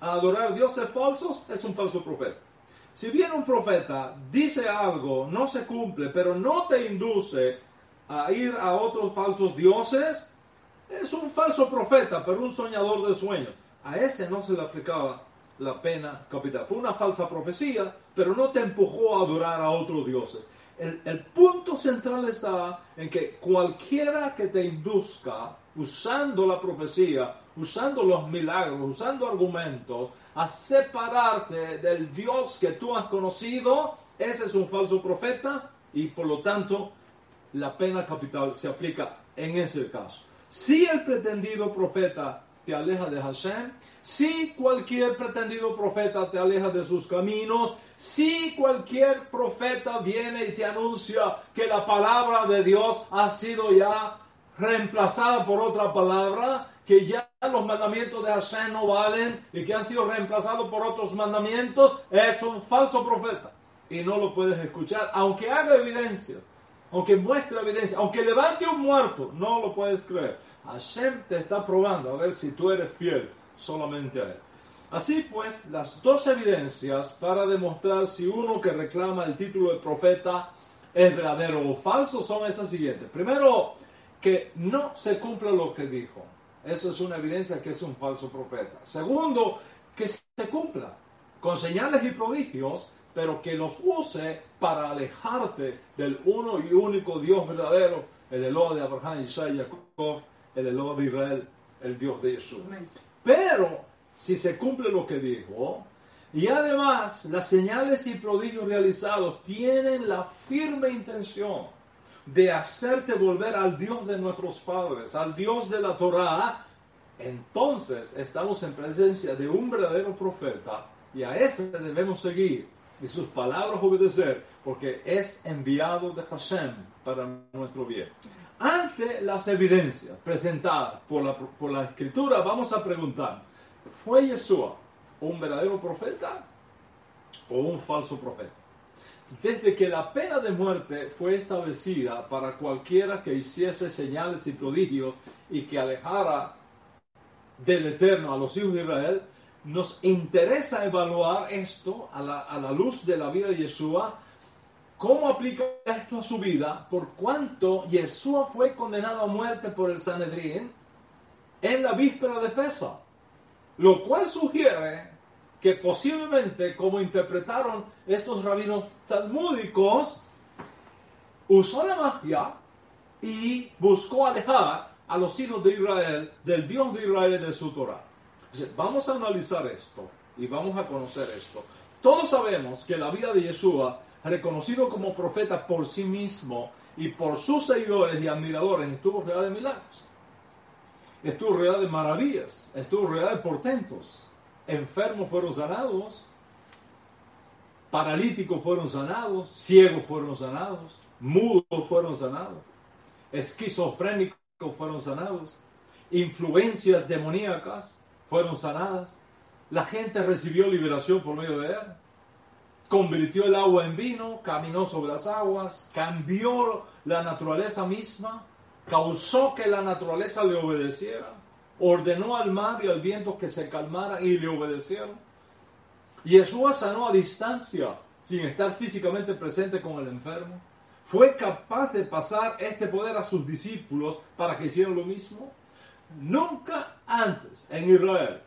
a adorar dioses falsos, es un falso profeta. Si bien un profeta dice algo, no se cumple, pero no te induce a ir a otros falsos dioses, es un falso profeta, pero un soñador de sueños. A ese no se le aplicaba la pena capital. Fue una falsa profecía, pero no te empujó a adorar a otros dioses. El, el, punto central está en que cualquiera que te induzca, usando la profecía, usando los milagros, usando argumentos, a separarte del Dios que tú has conocido, ese es un falso profeta y por lo tanto la pena capital se aplica en ese caso. Si el pretendido profeta te aleja de Hashem, si cualquier pretendido profeta te aleja de sus caminos, si cualquier profeta viene y te anuncia que la palabra de Dios ha sido ya reemplazada por otra palabra, que ya los mandamientos de Hashem no valen y que han sido reemplazados por otros mandamientos, es un falso profeta. Y no lo puedes escuchar, aunque haga evidencias, aunque muestre evidencia, aunque levante un muerto, no lo puedes creer. Hashem te está probando a ver si tú eres fiel solamente a Él. Así pues, las dos evidencias para demostrar si uno que reclama el título de profeta es verdadero o falso son esas siguientes. Primero, que no se cumpla lo que dijo. Eso es una evidencia que es un falso profeta. Segundo, que se cumpla con señales y prodigios, pero que los use para alejarte del uno y único Dios verdadero, el Eloa de Abraham, Isaac y Jacob, el Eloa de Israel, el Dios de Jesús. Pero si se cumple lo que dijo, y además las señales y prodigios realizados tienen la firme intención de hacerte volver al Dios de nuestros padres, al Dios de la Torah, entonces estamos en presencia de un verdadero profeta y a ese debemos seguir y sus palabras obedecer, porque es enviado de Hashem para nuestro bien. Ante las evidencias presentadas por la, por la escritura, vamos a preguntar, ¿fue Yeshua un verdadero profeta o un falso profeta? Desde que la pena de muerte fue establecida para cualquiera que hiciese señales y prodigios y que alejara del Eterno a los hijos de Israel, nos interesa evaluar esto a la, luz de la vida de Yeshua, cómo aplica esto a su vida, por cuanto Yeshua fue condenado a muerte por el Sanedrín en la víspera de Pesa, lo cual sugiere que posiblemente, como interpretaron estos rabinos talmúdicos, usó la magia y buscó alejar a los hijos de Israel del Dios de Israel de su Torah. Vamos a analizar esto y vamos a conocer esto. Todos sabemos que la vida de Yeshua, reconocido como profeta por sí mismo y por sus seguidores y admiradores, estuvo rodeada de milagros. Estuvo rodeada de maravillas, estuvo rodeada de portentos. Enfermos fueron sanados, paralíticos fueron sanados, ciegos fueron sanados, mudos fueron sanados, esquizofrénicos fueron sanados, influencias demoníacas fueron sanadas, la gente recibió liberación por medio de él, convirtió el agua en vino, caminó sobre las aguas, cambió la naturaleza misma, causó que la naturaleza le obedeciera, ordenó al mar y al viento que se calmaran y le obedecieron. Yeshua sanó a distancia, sin estar físicamente presente con el enfermo. Fue capaz de pasar este poder a sus discípulos para que hicieran lo mismo. Nunca antes en Israel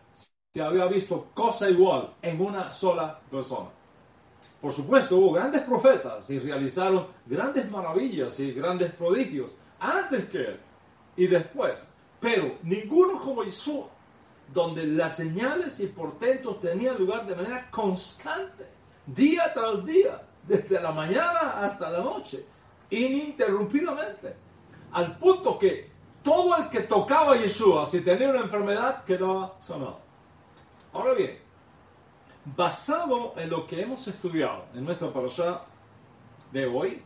se había visto cosa igual en una sola persona. Por supuesto, hubo grandes profetas y realizaron grandes maravillas y grandes prodigios antes que él y después. Pero ninguno como Jesús, donde las señales y portentos tenían lugar de manera constante, día tras día, desde la mañana hasta la noche, ininterrumpidamente, al punto que todo el que tocaba a Yeshua, si tenía una enfermedad, quedaba sanado. Ahora bien, basado en lo que hemos estudiado en nuestra parasha de hoy,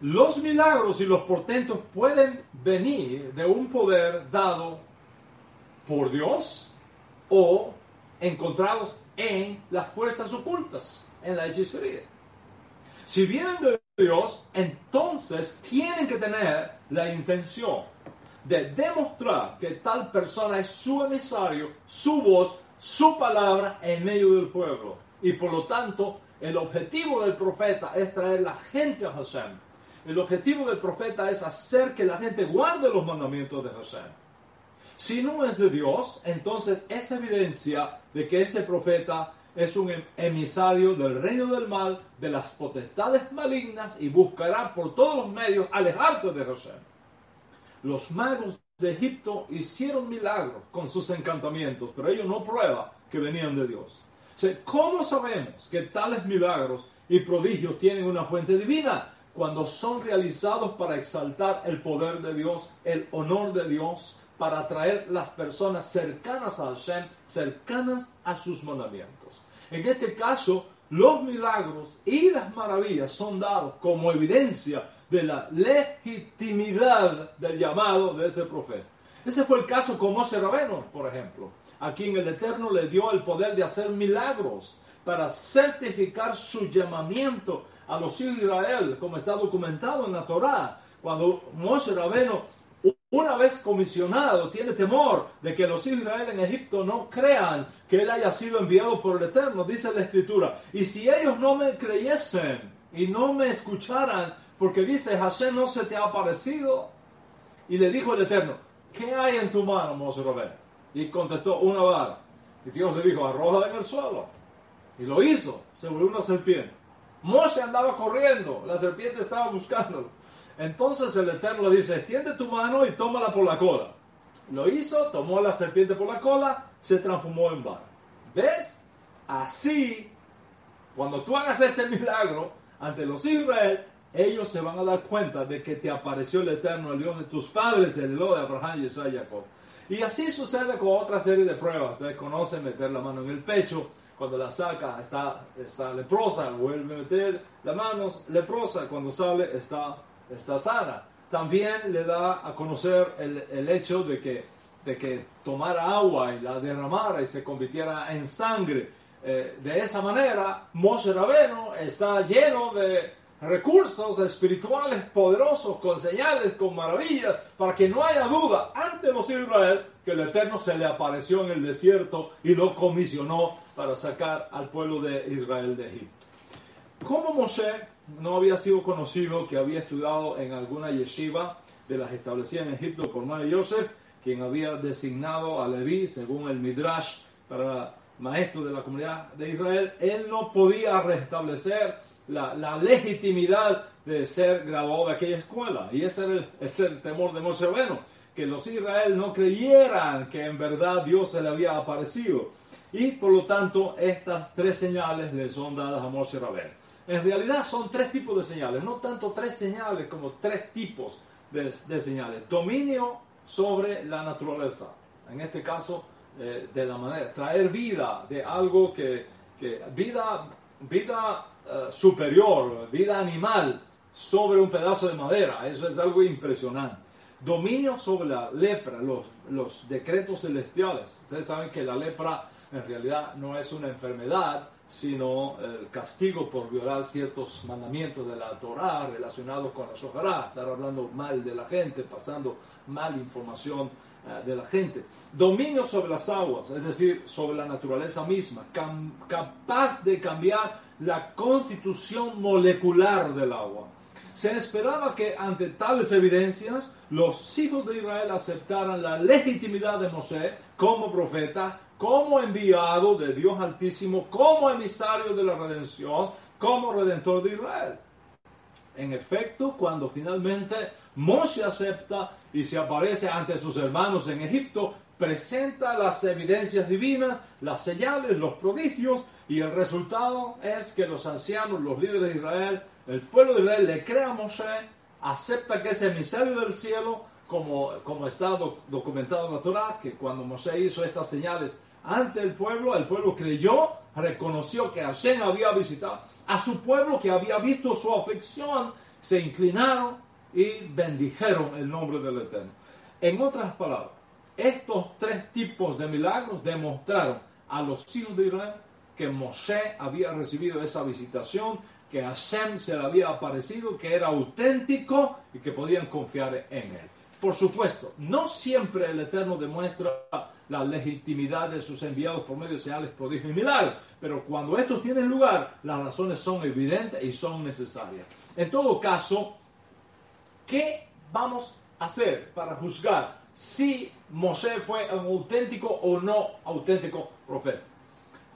los milagros y los portentos pueden venir de un poder dado por Dios o encontrados en las fuerzas ocultas, en la hechicería. Si vienen de Dios, entonces tienen que tener la intención de demostrar que tal persona es su emisario, su voz, su palabra en medio del pueblo. Y por lo tanto, el objetivo del profeta es traer la gente a Hashem. El objetivo del profeta es hacer que la gente guarde los mandamientos de Hashem. Si no es de Dios, entonces es evidencia de que ese profeta es un em-, emisario del reino del mal, de las potestades malignas y buscará por todos los medios alejarte de Hashem. Los magos de Egipto hicieron milagros con sus encantamientos, pero ellos no prueban que venían de Dios. ¿Cómo sabemos que tales milagros y prodigios tienen una fuente divina? Cuando son realizados para exaltar el poder de Dios, el honor de Dios, para atraer las personas cercanas a Hashem, cercanas a sus mandamientos. En este caso, los milagros y las maravillas son dados como evidencia de la legitimidad del llamado de ese profeta. Ese fue el caso con Moshe Rabeno, por ejemplo a quien el Eterno le dio el poder de hacer milagros para certificar su llamamiento a los hijos de Israel, como está documentado en la Torá. Cuando Moshe Rabeno, una vez comisionado, tiene temor de que los hijos de Israel en Egipto no crean que él haya sido enviado por el Eterno, dice la Escritura. Y si ellos no me creyesen y no me escucharan, porque dice, Hashem no se te ha aparecido, y le dijo el Eterno, ¿qué hay en tu mano, Moshe Rabeno? Y contestó, una vara. Y Dios le dijo, arroja en el suelo. Y lo hizo, se volvió una serpiente. Moshe andaba corriendo, la serpiente estaba buscándolo. Entonces el Eterno le dice, extiende tu mano y tómala por la cola. Lo hizo, tomó la serpiente por la cola, se transformó en vara. ¿Ves? Así, cuando tú hagas este milagro ante los Israel, ellos se van a dar cuenta de que te apareció el Eterno, el Dios de tus padres, el Dios de Abraham, Isaac y Jacob. Y así sucede con otra serie de pruebas. Ustedes conocen meter la mano en el pecho, cuando la saca está, está leprosa, vuelve a meter la mano leprosa, cuando sale está, está sana. También le da a conocer el, el hecho de que, de que tomara agua y la derramara y se convirtiera en sangre. Eh, de esa manera, Moshe Rabeno está lleno de recursos espirituales poderosos, con señales, con maravillas, para que no haya duda ante los Israel que el Eterno se le apareció en el desierto y lo comisionó para sacar al pueblo de Israel de Egipto. Como Moshe no había sido conocido que había estudiado en alguna yeshiva de las establecidas en Egipto por Mari Yosef, quien había designado a Leví, según el Midrash, para maestro de la comunidad de Israel, él no podía restablecer la, legitimidad de ser graduado de aquella escuela. Y ese era el, temor de Moshe Rabeno, que los Israel no creyeran que en verdad Dios se le había aparecido. Y por lo tanto, estas tres señales le son dadas a Moshe Rabeno. En realidad son tres tipos de señales, no tanto tres señales como tres tipos de, señales. Dominio sobre la naturaleza, en este caso, eh, de la manera, traer vida de algo que, que vida, vida eh, superior, vida animal, sobre un pedazo de madera. Eso es algo impresionante. Dominio sobre la lepra, los, los decretos celestiales. Ustedes saben que la lepra en realidad no es una enfermedad, sino el castigo por violar ciertos mandamientos de la Torah relacionados con la Shohará, estar hablando mal de la gente, pasando mal información eh, de la gente. Dominio sobre las aguas, es decir, sobre la naturaleza misma, capaz de cambiar la constitución molecular del agua. Se esperaba que ante tales evidencias los hijos de Israel aceptaran la legitimidad de Moshe como profeta, como enviado de Dios Altísimo, como emisario de la redención, como redentor de Israel. En efecto, cuando finalmente Moshe acepta y se aparece ante sus hermanos en Egipto, presenta las evidencias divinas, las señales, los prodigios, y el resultado es que los ancianos, los líderes de Israel, el pueblo de Israel le crea a Moshe, acepta que es emisario del cielo, como, como está documentado en que cuando Moshe hizo estas señales ante el pueblo, el pueblo creyó, reconoció que Hashem había visitado a su pueblo, que había visto su aflicción, se inclinaron y bendijeron el nombre del Eterno. En otras palabras, Estos tres tipos de milagros demostraron a los hijos de Israel que Moshe había recibido esa visitación, que Hashem se le había aparecido, que era auténtico y que podían confiar en él. Por supuesto, no siempre el Eterno demuestra la legitimidad de sus enviados por medio de señales, prodigios y milagros, pero cuando estos tienen lugar, las razones son evidentes y son necesarias. En todo caso, ¿qué vamos a hacer para juzgar si Moshe fue un auténtico o no auténtico profeta?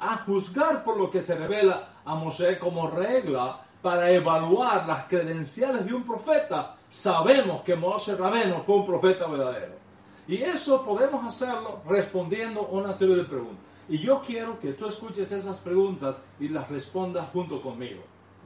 A juzgar por lo que se revela a Moshe como regla para evaluar las credenciales de un profeta, sabemos que Moshe Rabeno fue un profeta verdadero. Y eso podemos hacerlo respondiendo una serie de preguntas. Y yo quiero que tú escuches esas preguntas y las respondas junto conmigo.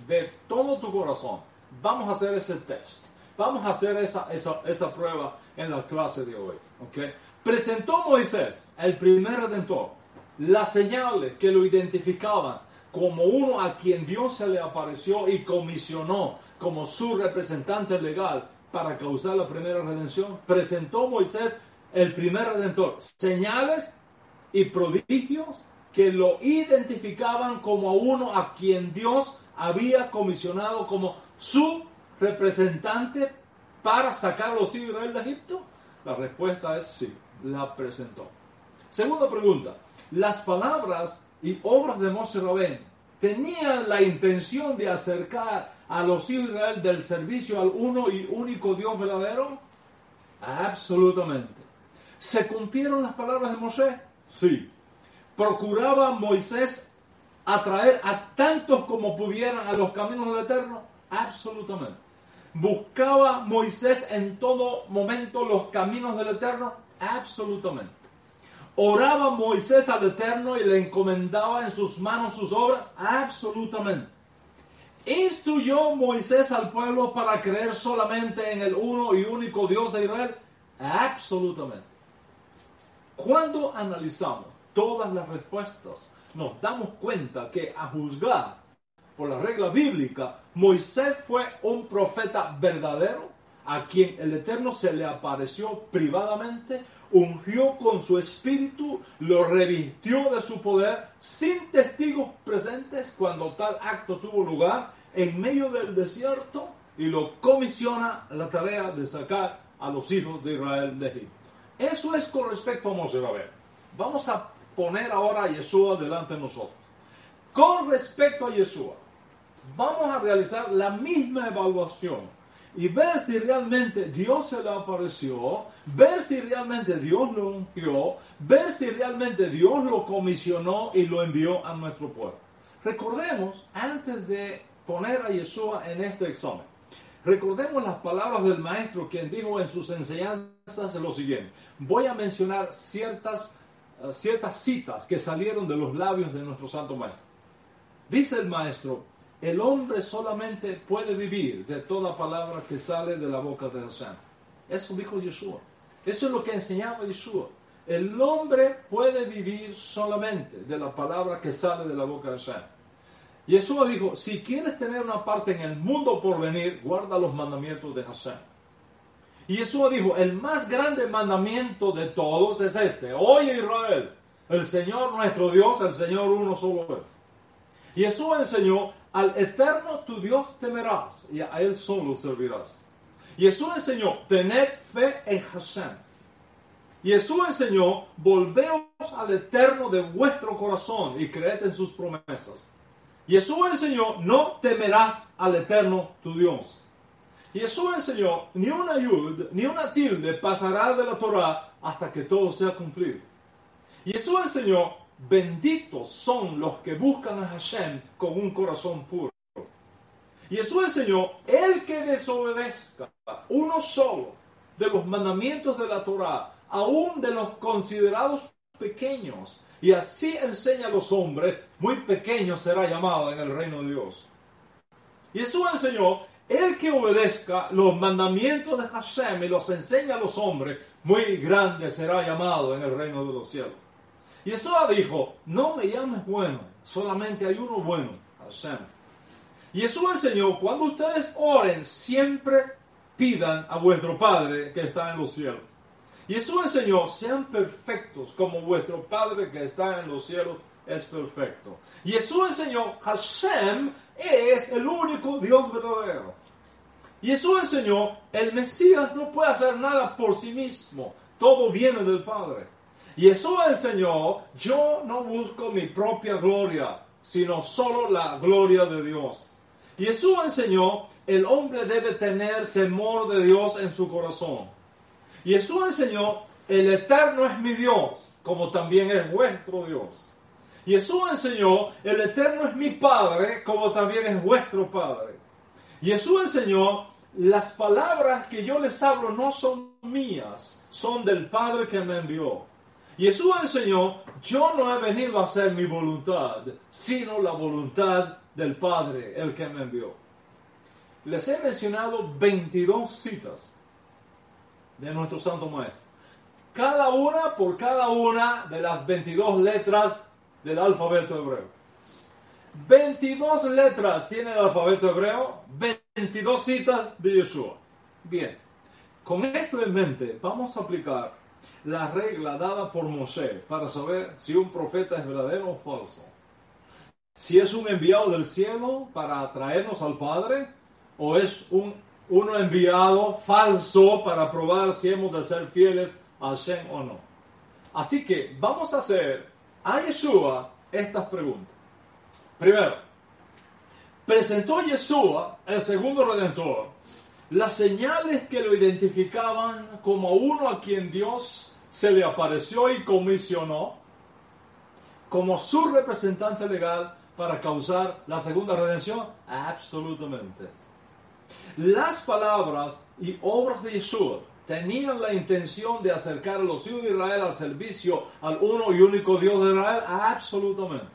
De todo tu corazón. Vamos a hacer ese test. Vamos a hacer esa, esa, esa prueba en la clase de hoy. ¿okay? Presentó Moisés, el primer redentor, las señales que lo identificaban como uno a quien Dios se le apareció y comisionó como su representante legal para causar la primera redención. Presentó Moisés el primer redentor, señales y prodigios que lo identificaban como a uno a quien Dios había comisionado como su representante para sacar a los hijos de Israel de Egipto? La respuesta es sí, la presentó. Segunda pregunta, las palabras y obras de Moshe Rabén tenían la intención de acercar a los hijos de Israel del servicio al uno y único Dios verdadero? Absolutamente. ¿Se cumplieron las palabras de Moshe? Sí. ¿Procuraba Moisés atraer a tantos como pudieran a los caminos del Eterno? Absolutamente. ¿Buscaba Moisés en todo momento los caminos del Eterno? Absolutamente. ¿Oraba Moisés al Eterno y le encomendaba en sus manos sus obras? Absolutamente. ¿Instruyó Moisés al pueblo para creer solamente en el uno y único Dios de Israel? Absolutamente. Cuando analizamos todas las respuestas, nos damos cuenta que a juzgar por la regla bíblica, Moisés fue un profeta verdadero a quien el Eterno se le apareció privadamente, ungió con su espíritu, lo revistió de su poder sin testigos presentes cuando tal acto tuvo lugar en medio del desierto y lo comisiona la tarea de sacar a los hijos de Israel de Egipto. Eso es con respecto a Moshe ver. Vamos a poner ahora a Yeshua delante de nosotros. Con respecto a Yeshua, vamos a realizar la misma evaluación y ver si realmente Dios se le apareció, ver si realmente Dios lo ungió, ver si realmente Dios lo comisionó y lo envió a nuestro pueblo. Recordemos, antes de poner a Yeshua en este examen, recordemos las palabras del maestro quien dijo en sus enseñanzas lo siguiente. Voy a mencionar ciertas, eh, ciertas citas que salieron de los labios de nuestro santo maestro. Dice el maestro, el hombre solamente puede vivir de toda palabra que sale de la boca de Hashem. Eso dijo Yeshua. Eso es lo que enseñaba Yeshua. El hombre puede vivir solamente de la palabra que sale de la boca de Hashem. Yeshua dijo, si quieres tener una parte en el mundo por venir, guarda los mandamientos de Hashem. Y Yeshua dijo, el más grande mandamiento de todos es este. Oye Israel, el Señor nuestro Dios, el Señor uno solo es. Yeshua enseñó al eterno tu Dios temerás y a Él solo servirás. Jesús enseñó, tener fe en Hashem. Jesús enseñó, volveos al eterno de vuestro corazón y creed en sus promesas. Jesús enseñó, no temerás al eterno tu Dios. Jesús enseñó, ni una yud, ni una tilde pasará de la Torah hasta que todo sea cumplido. Jesús enseñó, benditos son los que buscan a Hashem con un corazón puro. Y Jesús enseñó, el que desobedezca uno solo de los mandamientos de la Torah, aún de los considerados pequeños, y así enseña a los hombres, muy pequeño será llamado en el reino de Dios. Y Jesús enseñó, el que obedezca los mandamientos de Hashem y los enseña a los hombres, muy grande será llamado en el reino de los cielos. Y dijo, no me llames bueno, solamente hay uno bueno, Hashem. Y Jesús enseñó, cuando ustedes oren, siempre pidan a vuestro Padre que está en los cielos. Jesús enseñó, sean perfectos como vuestro Padre que está en los cielos es perfecto. Jesús enseñó, Hashem es el único Dios verdadero. Jesús enseñó, el Mesías no puede hacer nada por sí mismo, todo viene del Padre. Jesús enseñó, yo no busco mi propia gloria, sino solo la gloria de Dios. Jesús enseñó, el hombre debe tener temor de Dios en su corazón. Jesús enseñó, el eterno es mi Dios, como también es vuestro Dios. Jesús enseñó, el eterno es mi Padre, como también es vuestro Padre. Jesús enseñó, las palabras que yo les hablo no son mías, son del Padre que me envió. Jesús enseñó, yo no he venido a hacer mi voluntad, sino la voluntad del Padre, el que me envió. Les he mencionado 22 citas de nuestro Santo Maestro. Cada una por cada una de las 22 letras del alfabeto hebreo. 22 letras tiene el alfabeto hebreo, 22 citas de Yeshua. Bien, con esto en mente vamos a aplicar la regla dada por Moshe para saber si un profeta es verdadero o falso. Si es un enviado del cielo para traernos al Padre o es un uno enviado falso para probar si hemos de ser fieles a Hashem o no. Así que vamos a hacer a Yeshua estas preguntas. Primero, presentó Yeshua, el segundo redentor, las señales que lo identificaban como uno a quien Dios se le apareció y comisionó como su representante legal para causar la segunda redención? Absolutamente. Las palabras y obras de Yeshua tenían la intención de acercar a los hijos de Israel al servicio al uno y único Dios de Israel, absolutamente.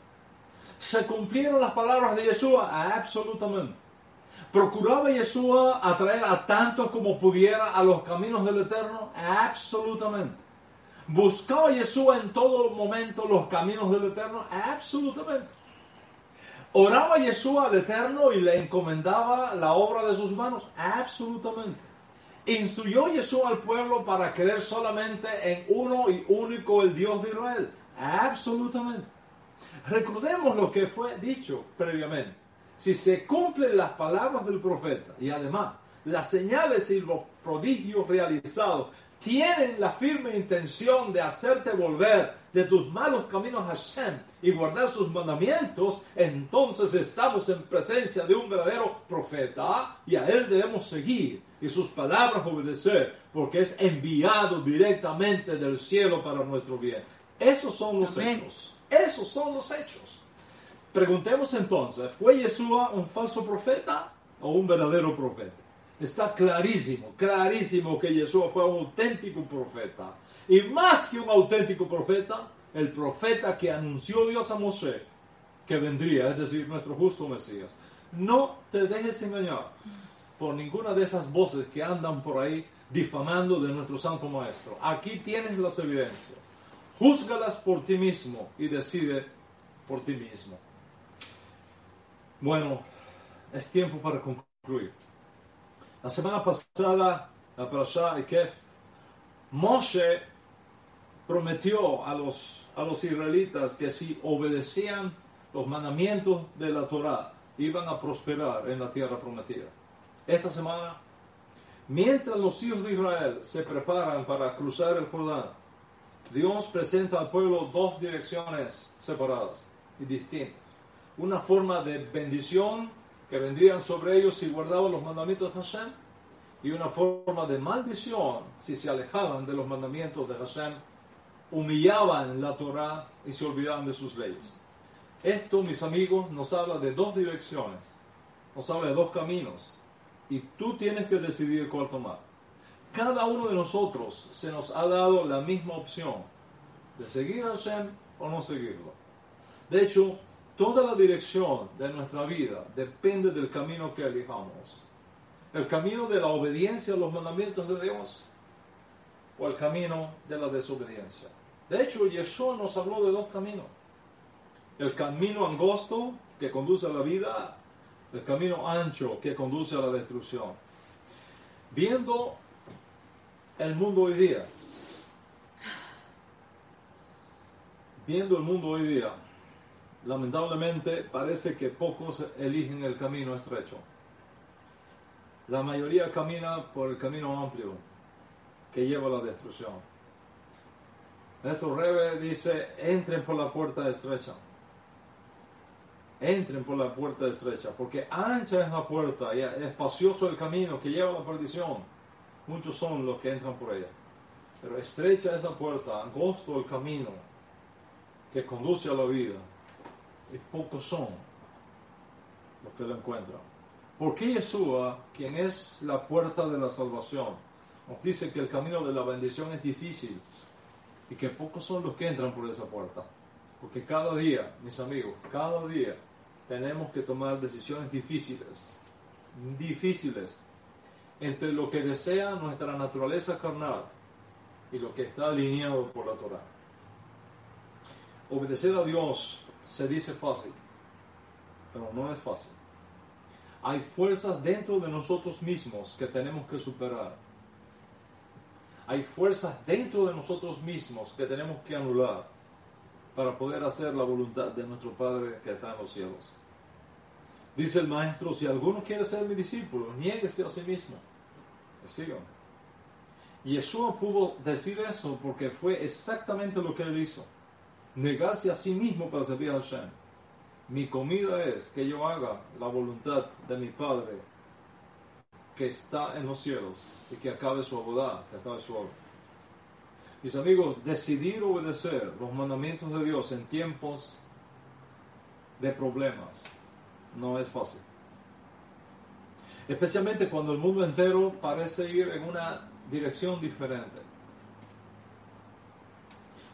¿Se cumplieron las palabras de Yeshua? Absolutamente. ¿Procuraba Yeshua atraer a tantos como pudiera a los caminos del Eterno? Absolutamente. ¿Buscaba Yeshua en todo momento los caminos del Eterno? Absolutamente. ¿Oraba Yeshua al Eterno y le encomendaba la obra de sus manos? Absolutamente. ¿Instruyó Yeshua al pueblo para creer solamente en uno y único el Dios de Israel? Absolutamente. Recordemos lo que fue dicho previamente. Si se cumplen las palabras del profeta y además las señales y los prodigios realizados tienen la firme intención de hacerte volver de tus malos caminos a Hashem y guardar sus mandamientos, entonces estamos en presencia de un verdadero profeta y a él debemos seguir y sus palabras obedecer, porque es enviado directamente del cielo para nuestro bien. Esos son los hechos. Esos son los hechos. Preguntemos entonces, ¿fue Yeshua un falso profeta o un verdadero profeta? Está clarísimo, clarísimo que Jesús fue un auténtico profeta. Y más que un auténtico profeta, el profeta que anunció Dios a Moshe que vendría, es decir, nuestro justo Mesías. No te dejes engañar por ninguna de esas voces que andan por ahí difamando de nuestro Santo Maestro. Aquí tienes las evidencias. Júzgalas por ti mismo y decide por ti mismo. Bueno, es tiempo para concluir. La semana pasada, la parasha Ekef, Moshe prometió a los, a los israelitas que si obedecían los mandamientos de la Torah, iban a prosperar en la tierra prometida. Esta semana, mientras los hijos de Israel se preparan para cruzar el Jordán, Dios presenta al pueblo dos direcciones separadas y distintas. Una forma de bendición que vendrían sobre ellos si guardaban los mandamientos de Hashem y una forma de maldición si se alejaban de los mandamientos de Hashem, humillaban la Torah y se olvidaban de sus leyes. Esto, mis amigos, nos habla de dos direcciones, nos habla de dos caminos y tú tienes que decidir cuál tomar. Cada uno de nosotros se nos ha dado la misma opción de seguir Hashem o no seguirlo. De hecho, Toda la dirección de nuestra vida depende del camino que elijamos. El camino de la obediencia a los mandamientos de Dios o el camino de la desobediencia. De hecho, Yeshua nos habló de dos caminos. El camino angosto que conduce a la vida, el camino ancho que conduce a la destrucción. Viendo el mundo hoy día, viendo el mundo hoy día, lamentablemente parece que pocos eligen el camino estrecho. La mayoría camina por el camino amplio que lleva a la destrucción. Nuestro Rebe dice, entren por la puerta estrecha. Entren por la puerta estrecha, porque ancha es la puerta y espacioso el camino que lleva a la perdición. Muchos son los que entran por ella. Pero estrecha es la puerta, angosto el camino que conduce a la vida. Y pocos son los que lo encuentran. Porque Yeshua, quien es la puerta de la salvación, nos dice que el camino de la bendición es difícil y que pocos son los que entran por esa puerta. Porque cada día, mis amigos, cada día tenemos que tomar decisiones difíciles, difíciles, entre lo que desea nuestra naturaleza carnal y lo que está alineado por la Torah. Obedecer a Dios se dice fácil, pero no es fácil. Hay fuerzas dentro de nosotros mismos que tenemos que superar. Hay fuerzas dentro de nosotros mismos que tenemos que anular para poder hacer la voluntad de nuestro Padre que está en los cielos. Dice el Maestro, si alguno quiere ser mi discípulo, niéguese a sí mismo. Síganme. Yeshua pudo decir eso porque fue exactamente lo que él hizo. Negarse a sí mismo para servir a Hashem. Mi comida es que yo haga la voluntad de mi Padre que está en los cielos y que acabe su obra, que acabe su obra. Mis amigos, decidir obedecer los mandamientos de Dios en tiempos de problemas no es fácil. Especialmente cuando el mundo entero parece ir en una dirección diferente.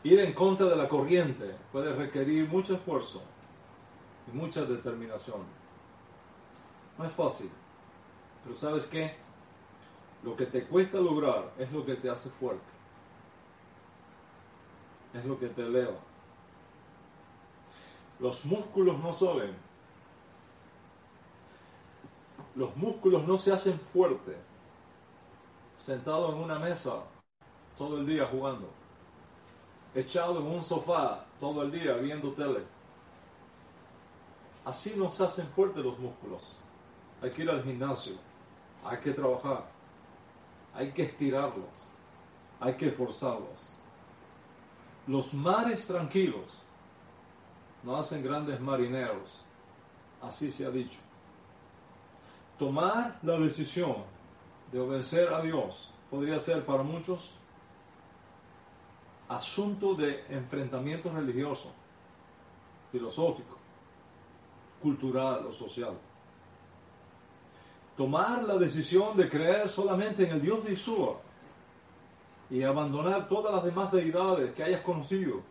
Ir en contra de la corriente puede requerir mucho esfuerzo y mucha determinación. No es fácil, pero ¿sabes qué? Lo que te cuesta lograr es lo que te hace fuerte. Es lo que te eleva. Los músculos no saben. Los músculos no se hacen fuertes sentado en una mesa todo el día jugando, echado en un sofá todo el día viendo tele. Así nos hacen fuertes los músculos. Hay que ir al gimnasio, hay que trabajar, hay que estirarlos, hay que forzarlos. Los mares tranquilos no hacen grandes marineros, así se ha dicho. Tomar la decisión de obedecer a Dios podría ser para muchos asunto de enfrentamiento religioso, filosófico, cultural o social. Tomar la decisión de creer solamente en el Dios de Yeshua y abandonar todas las demás deidades que hayas conocido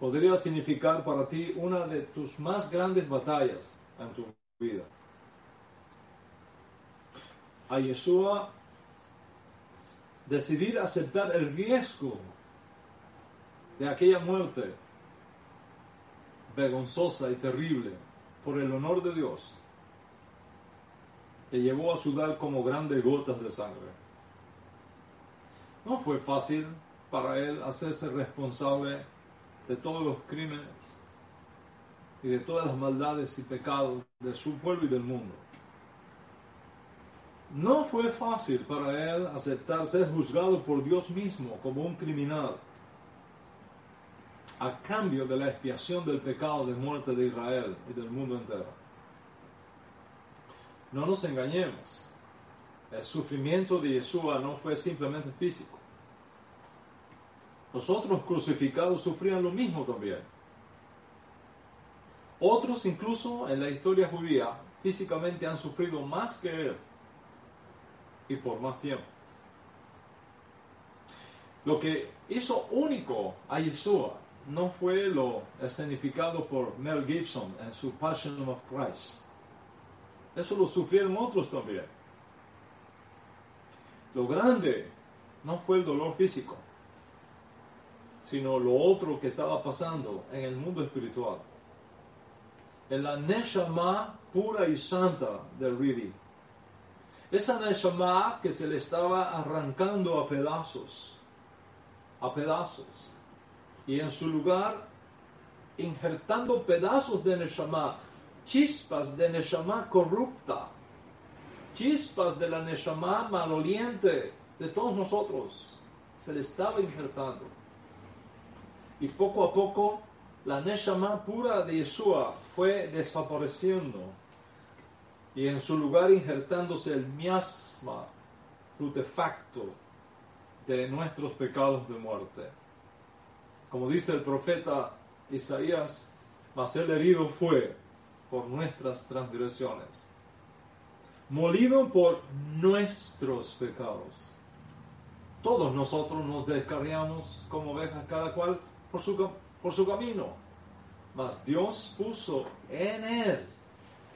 podría significar para ti una de tus más grandes batallas en tu vida a Yeshua decidir aceptar el riesgo de aquella muerte vergonzosa y terrible por el honor de Dios, le llevó a sudar como grandes gotas de sangre. No fue fácil para él hacerse responsable de todos los crímenes y de todas las maldades y pecados de su pueblo y del mundo. No fue fácil para él aceptar ser juzgado por Dios mismo como un criminal a cambio de la expiación del pecado de muerte de Israel y del mundo entero. No nos engañemos, el sufrimiento de Yeshua no fue simplemente físico. Los otros crucificados sufrían lo mismo también. Otros incluso en la historia judía físicamente han sufrido más que él y por más tiempo. Lo que hizo único a Yeshua no fue lo escenificado por Mel Gibson en su Passion of Christ. Eso lo sufrieron otros también. Lo grande no fue el dolor físico, sino lo otro que estaba pasando en el mundo espiritual. En la Neshama pura y santa del esa Neshama que se le estaba arrancando a pedazos, a pedazos. y en su lugar injertando pedazos de Neshama, chispas de Neshama corrupta, chispas de la Neshama maloliente de todos nosotros, se le estaba injertando. Y poco a poco la Neshama pura de Yeshua fue desapareciendo y en su lugar injertándose el miasma facto de nuestros pecados de muerte. Como dice el profeta Isaías, mas el herido fue por nuestras transgresiones, molido por nuestros pecados. Todos nosotros nos descarriamos como ovejas, cada cual por su, por su camino. Mas Dios puso en él,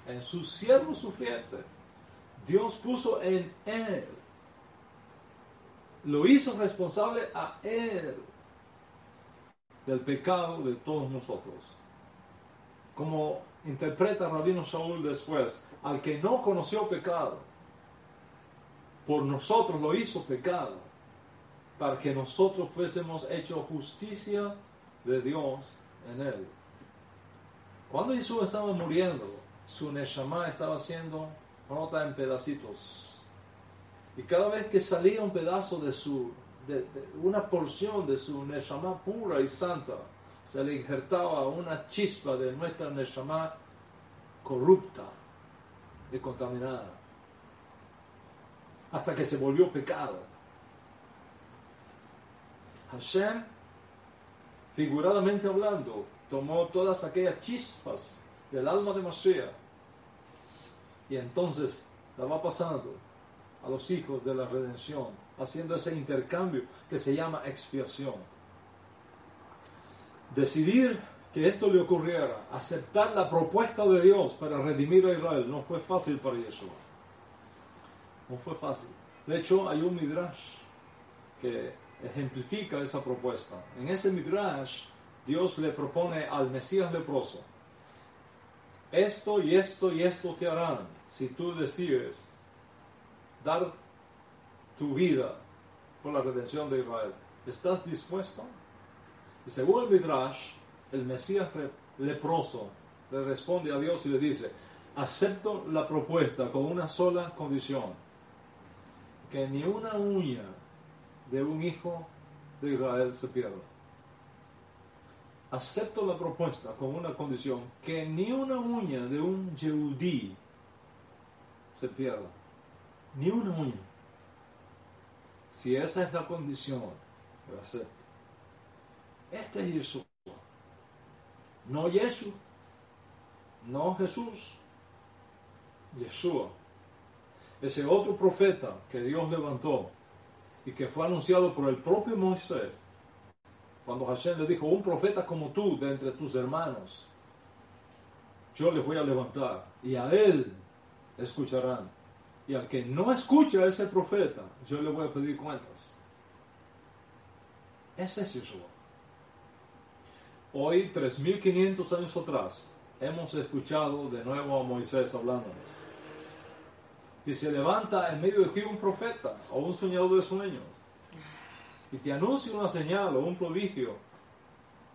en su siervo sufriente, Dios puso en él lo hizo responsable a él del pecado de todos nosotros. Como interpreta Rabino Shaul después, al que no conoció pecado, por nosotros lo hizo pecado, para que nosotros fuésemos hecho justicia de Dios en él. Cuando Jesús estaba muriendo, su Neshama estaba siendo rota en pedacitos y cada vez que salía un pedazo de su, de, una porción de su Neshama pura y santa, se le injertaba una chispa de nuestra Neshama corrupta y contaminada, hasta que se volvió pecado. Hashem, figuradamente hablando, tomó todas aquellas chispas del alma de Mashiach y entonces la va pasando a los hijos de la redención, haciendo ese intercambio que se llama expiación. Decidir que esto le ocurriera, aceptar la propuesta de Dios para redimir a Israel, no fue fácil para Jesús. No fue fácil. De hecho, hay un midrash que ejemplifica esa propuesta. En ese midrash, Dios le propone al Mesías leproso, esto y esto y esto te harán si tú decides dar tu vida por la redención de Israel. ¿Estás dispuesto? Y según el Midrash, el Mesías leproso le responde a Dios y le dice, acepto la propuesta con una sola condición, que ni una uña de un hijo de Israel se pierda. Acepto la propuesta con una condición, que ni una uña de un Yehudí se pierda ni una uña. Si esa es la condición, lo acepto. Este es Jesús. No Jesús. No Jesús. Yeshua. Ese otro profeta que Dios levantó y que fue anunciado por el propio Moisés. Cuando Hashem le dijo, un profeta como tú de entre tus hermanos, yo le voy a levantar y a él escucharán. Y al que no escucha a ese profeta, yo le voy a pedir cuentas. Ese es Yeshua. Hoy, 3500 años atrás, hemos escuchado de nuevo a Moisés hablándonos. Y se levanta en medio de ti un profeta o un soñador de sueños y te anuncia una señal o un prodigio,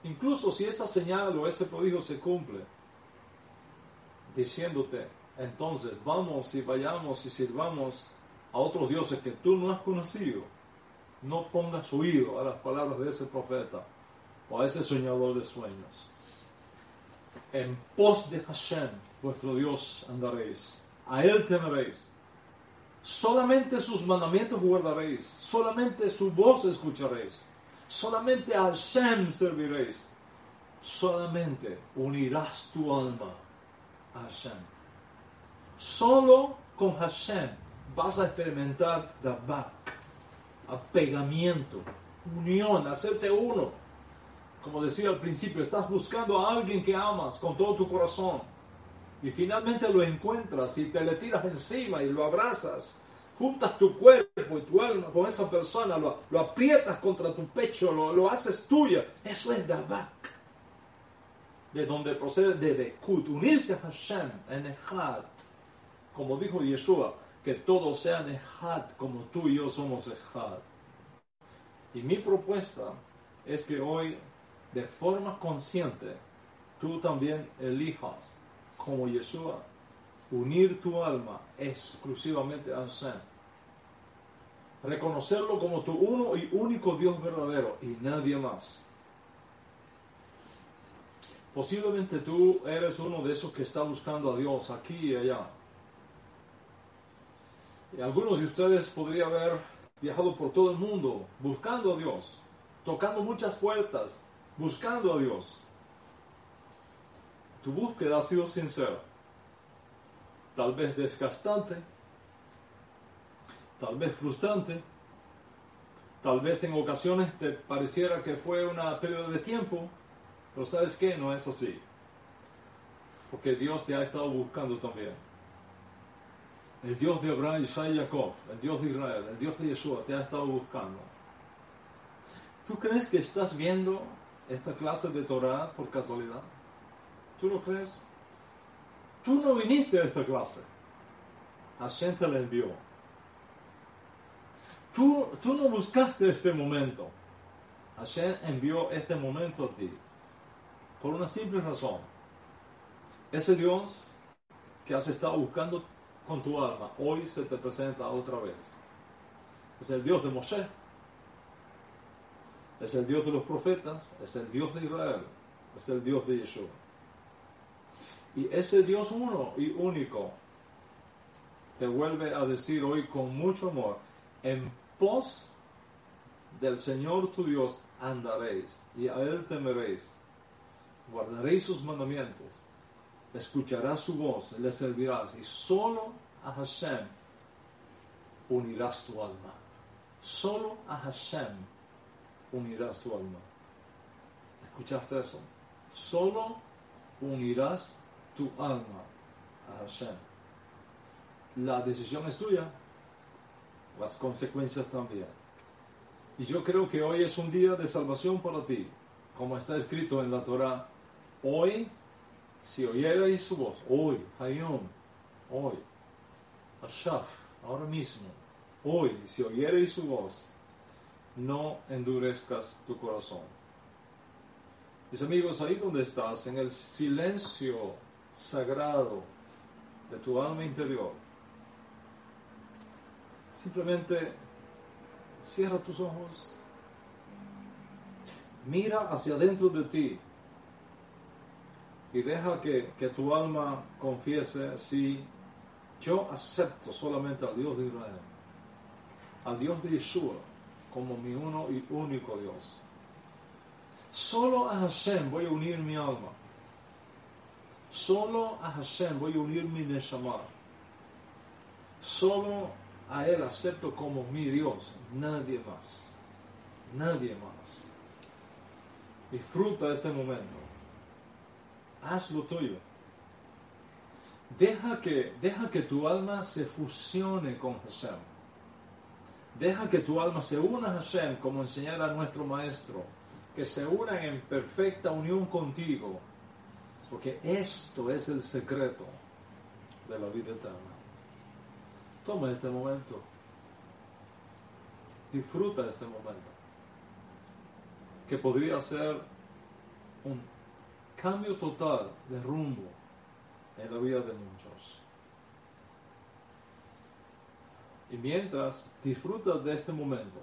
incluso si esa señal o ese prodigio se cumple, diciéndote, entonces vamos y vayamos y sirvamos a otros dioses que tú no has conocido. No pongas oído a las palabras de ese profeta o a ese soñador de sueños. En pos de Hashem, vuestro Dios, andaréis. A Él temeréis. Solamente sus mandamientos guardaréis. Solamente su voz escucharéis. Solamente a Hashem serviréis. Solamente unirás tu alma a Hashem. Solo con Hashem vas a experimentar Dabak, apegamiento, unión, hacerte uno. Como decía al principio, estás buscando a alguien que amas con todo tu corazón. Y finalmente lo encuentras y te le tiras encima y lo abrazas. Juntas tu cuerpo y tu alma con esa persona, lo, aprietas contra tu pecho, lo, lo haces tuya. Eso es Dabak. De donde procede de Bekut, unirse a Hashem en Echad como dijo Yeshua, que todos sean Ejad como tú y yo somos Ejad. Y mi propuesta es que hoy de forma consciente, tú también elijas como Yeshua unir tu alma exclusivamente a Hashem. Reconocerlo como tu uno y único Dios verdadero y nadie más. Posiblemente tú eres uno de esos que está buscando a Dios aquí y allá. Y algunos de ustedes podrían haber viajado por todo el mundo buscando a Dios, tocando muchas puertas, buscando a Dios. Tu búsqueda ha sido sincera, tal vez desgastante, tal vez frustrante, tal vez en ocasiones te pareciera que fue una pérdida de tiempo, pero sabes que no es así, porque Dios te ha estado buscando también. El Dios de Abraham, Isaac y Jacob, el Dios de Israel, el Dios de Yeshua te ha estado buscando. ¿Tú crees que estás viendo esta clase de Torah por casualidad? ¿Tú lo crees? Tú no viniste a esta clase. Hashem te la envió. Tú, tú no buscaste este momento. Hashem envió este momento a ti. Por una simple razón. Ese Dios que has estado buscando con tu alma, hoy se te presenta otra vez. Es el Dios de Moshe. Es el Dios de los profetas. Es el Dios de Israel. Es el Dios de Yeshua. Y ese Dios uno y único te vuelve a decir hoy con mucho amor, en pos del Señor tu Dios andaréis y a Él temeréis. Guardaréis sus mandamientos escucharás su voz, le servirás y solo a Hashem unirás tu alma. Solo a Hashem unirás tu alma. ¿Escuchaste eso? Solo unirás tu alma a Hashem. La decisión es tuya, las consecuencias también. Y yo creo que hoy es un día de salvación para ti, como está escrito en la Torah. Hoy si oyerais su voz, hoy, Hayom, hoy, Ashaf, ahora mismo, hoy, si oyerais su voz, no endurezcas tu corazón. Mis amigos, ahí donde estás, en el silencio sagrado de tu alma interior, simplemente cierra tus ojos, mira hacia adentro de ti y deja que, tu alma confiese si yo acepto solamente al Dios de Israel, al Dios de Yeshua como mi uno y único Dios. Solo a Hashem voy a unir mi alma. Solo a Hashem voy a unir mi Neshama. Solo a Él acepto como mi Dios, nadie más. Nadie más. Disfruta este momento haz lo tuyo. Deja que, deja que tu alma se fusione con Hashem. Deja que tu alma se una a Hashem como enseñara nuestro Maestro. Que se unan en perfecta unión contigo. Porque esto es el secreto de la vida eterna. Toma este momento. Disfruta este momento. Que podría ser un cambio total de rumbo en la vida de muchos. Y mientras disfrutas de este momento,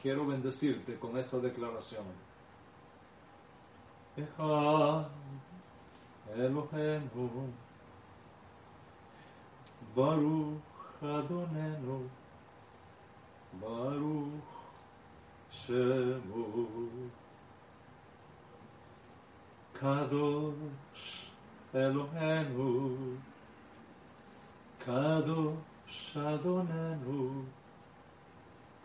quiero bendecirte con esta declaración. Baruch Adonenu, Baruch Shemu. Kadosh Elohenu, Kadosh Adonenu,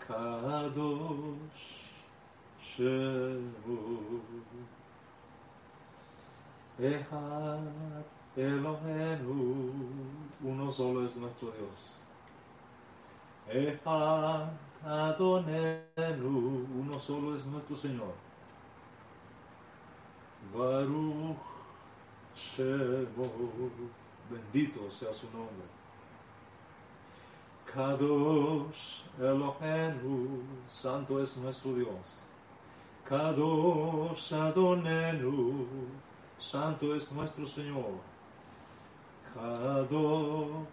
Kadosh Shemu. Echad Elohenu, uno solo es nuestro Dios. Echad Adonenu, uno solo es nuestro Señor. Baruch Shemo, bendito sea su nombre. Kadosh Elohenu, santo es nuestro Dios. Kadosh Adonenu, Santo es nuestro Señor. Kadosh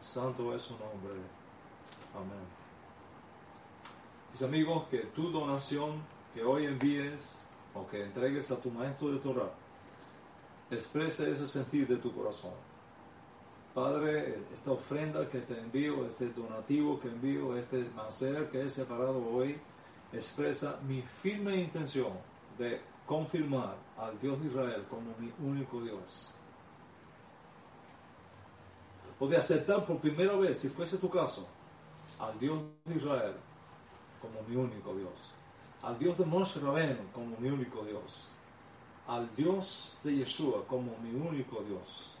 Santo es su nombre. Amén. Mis amigos, que tu donación que hoy envíes o que entregues a tu maestro de Torah, exprese ese sentir de tu corazón. Padre, esta ofrenda que te envío, este donativo que envío, este macer que he separado hoy, expresa mi firme intención de confirmar al Dios de Israel como mi único Dios. O de aceptar por primera vez, si fuese tu caso, al Dios de Israel como mi único Dios. Al Dios de Moshe Rabbeinu como mi único Dios. Al Dios de Yeshua como mi único Dios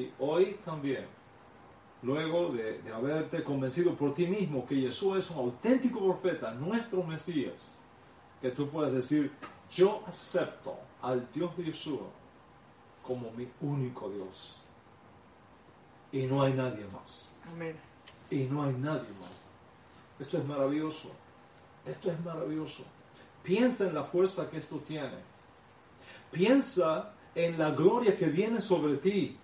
y hoy también, luego de, haberte convencido por ti mismo que Jesús es un auténtico profeta, nuestro Mesías, que tú puedes decir, yo acepto al Dios de Yeshua como mi único Dios. Y no hay nadie más. Amén. Y no hay nadie más. Esto es maravilloso. Esto es maravilloso. Piensa en la fuerza que esto tiene. Piensa en la gloria que viene sobre ti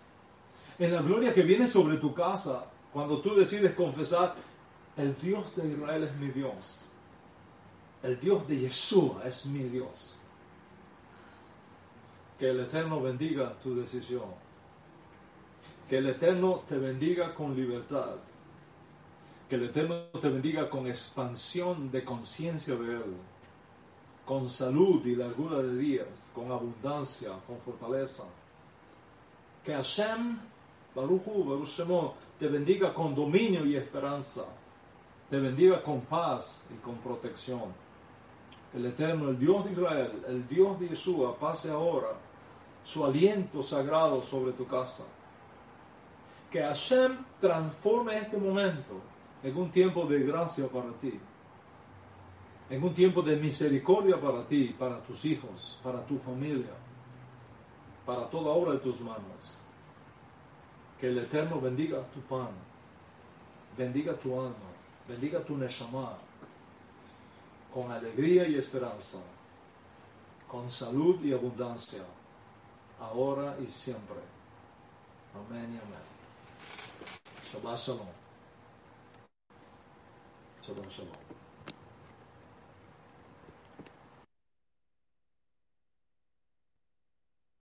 en la gloria que viene sobre tu casa cuando tú decides confesar, el Dios de Israel es mi Dios. El Dios de Yeshua es mi Dios. Que el Eterno bendiga tu decisión. Que el Eterno te bendiga con libertad. Que el Eterno te bendiga con expansión de conciencia de Él. Con salud y largura de días. Con abundancia, con fortaleza. Que Hashem Baruchu, Baruch te bendiga con dominio y esperanza, te bendiga con paz y con protección. El Eterno, el Dios de Israel, el Dios de Yeshua, pase ahora su aliento sagrado sobre tu casa. Que Hashem transforme este momento en un tiempo de gracia para ti, en un tiempo de misericordia para ti, para tus hijos, para tu familia, para toda obra de tus manos. Que el Eterno bendiga tu pan, bendiga tu alma, bendiga tu neshama, con alegría y esperanza, con salud y abundancia, ahora y siempre. Amén y amén. Shabbat shalom. Shabbat shalom.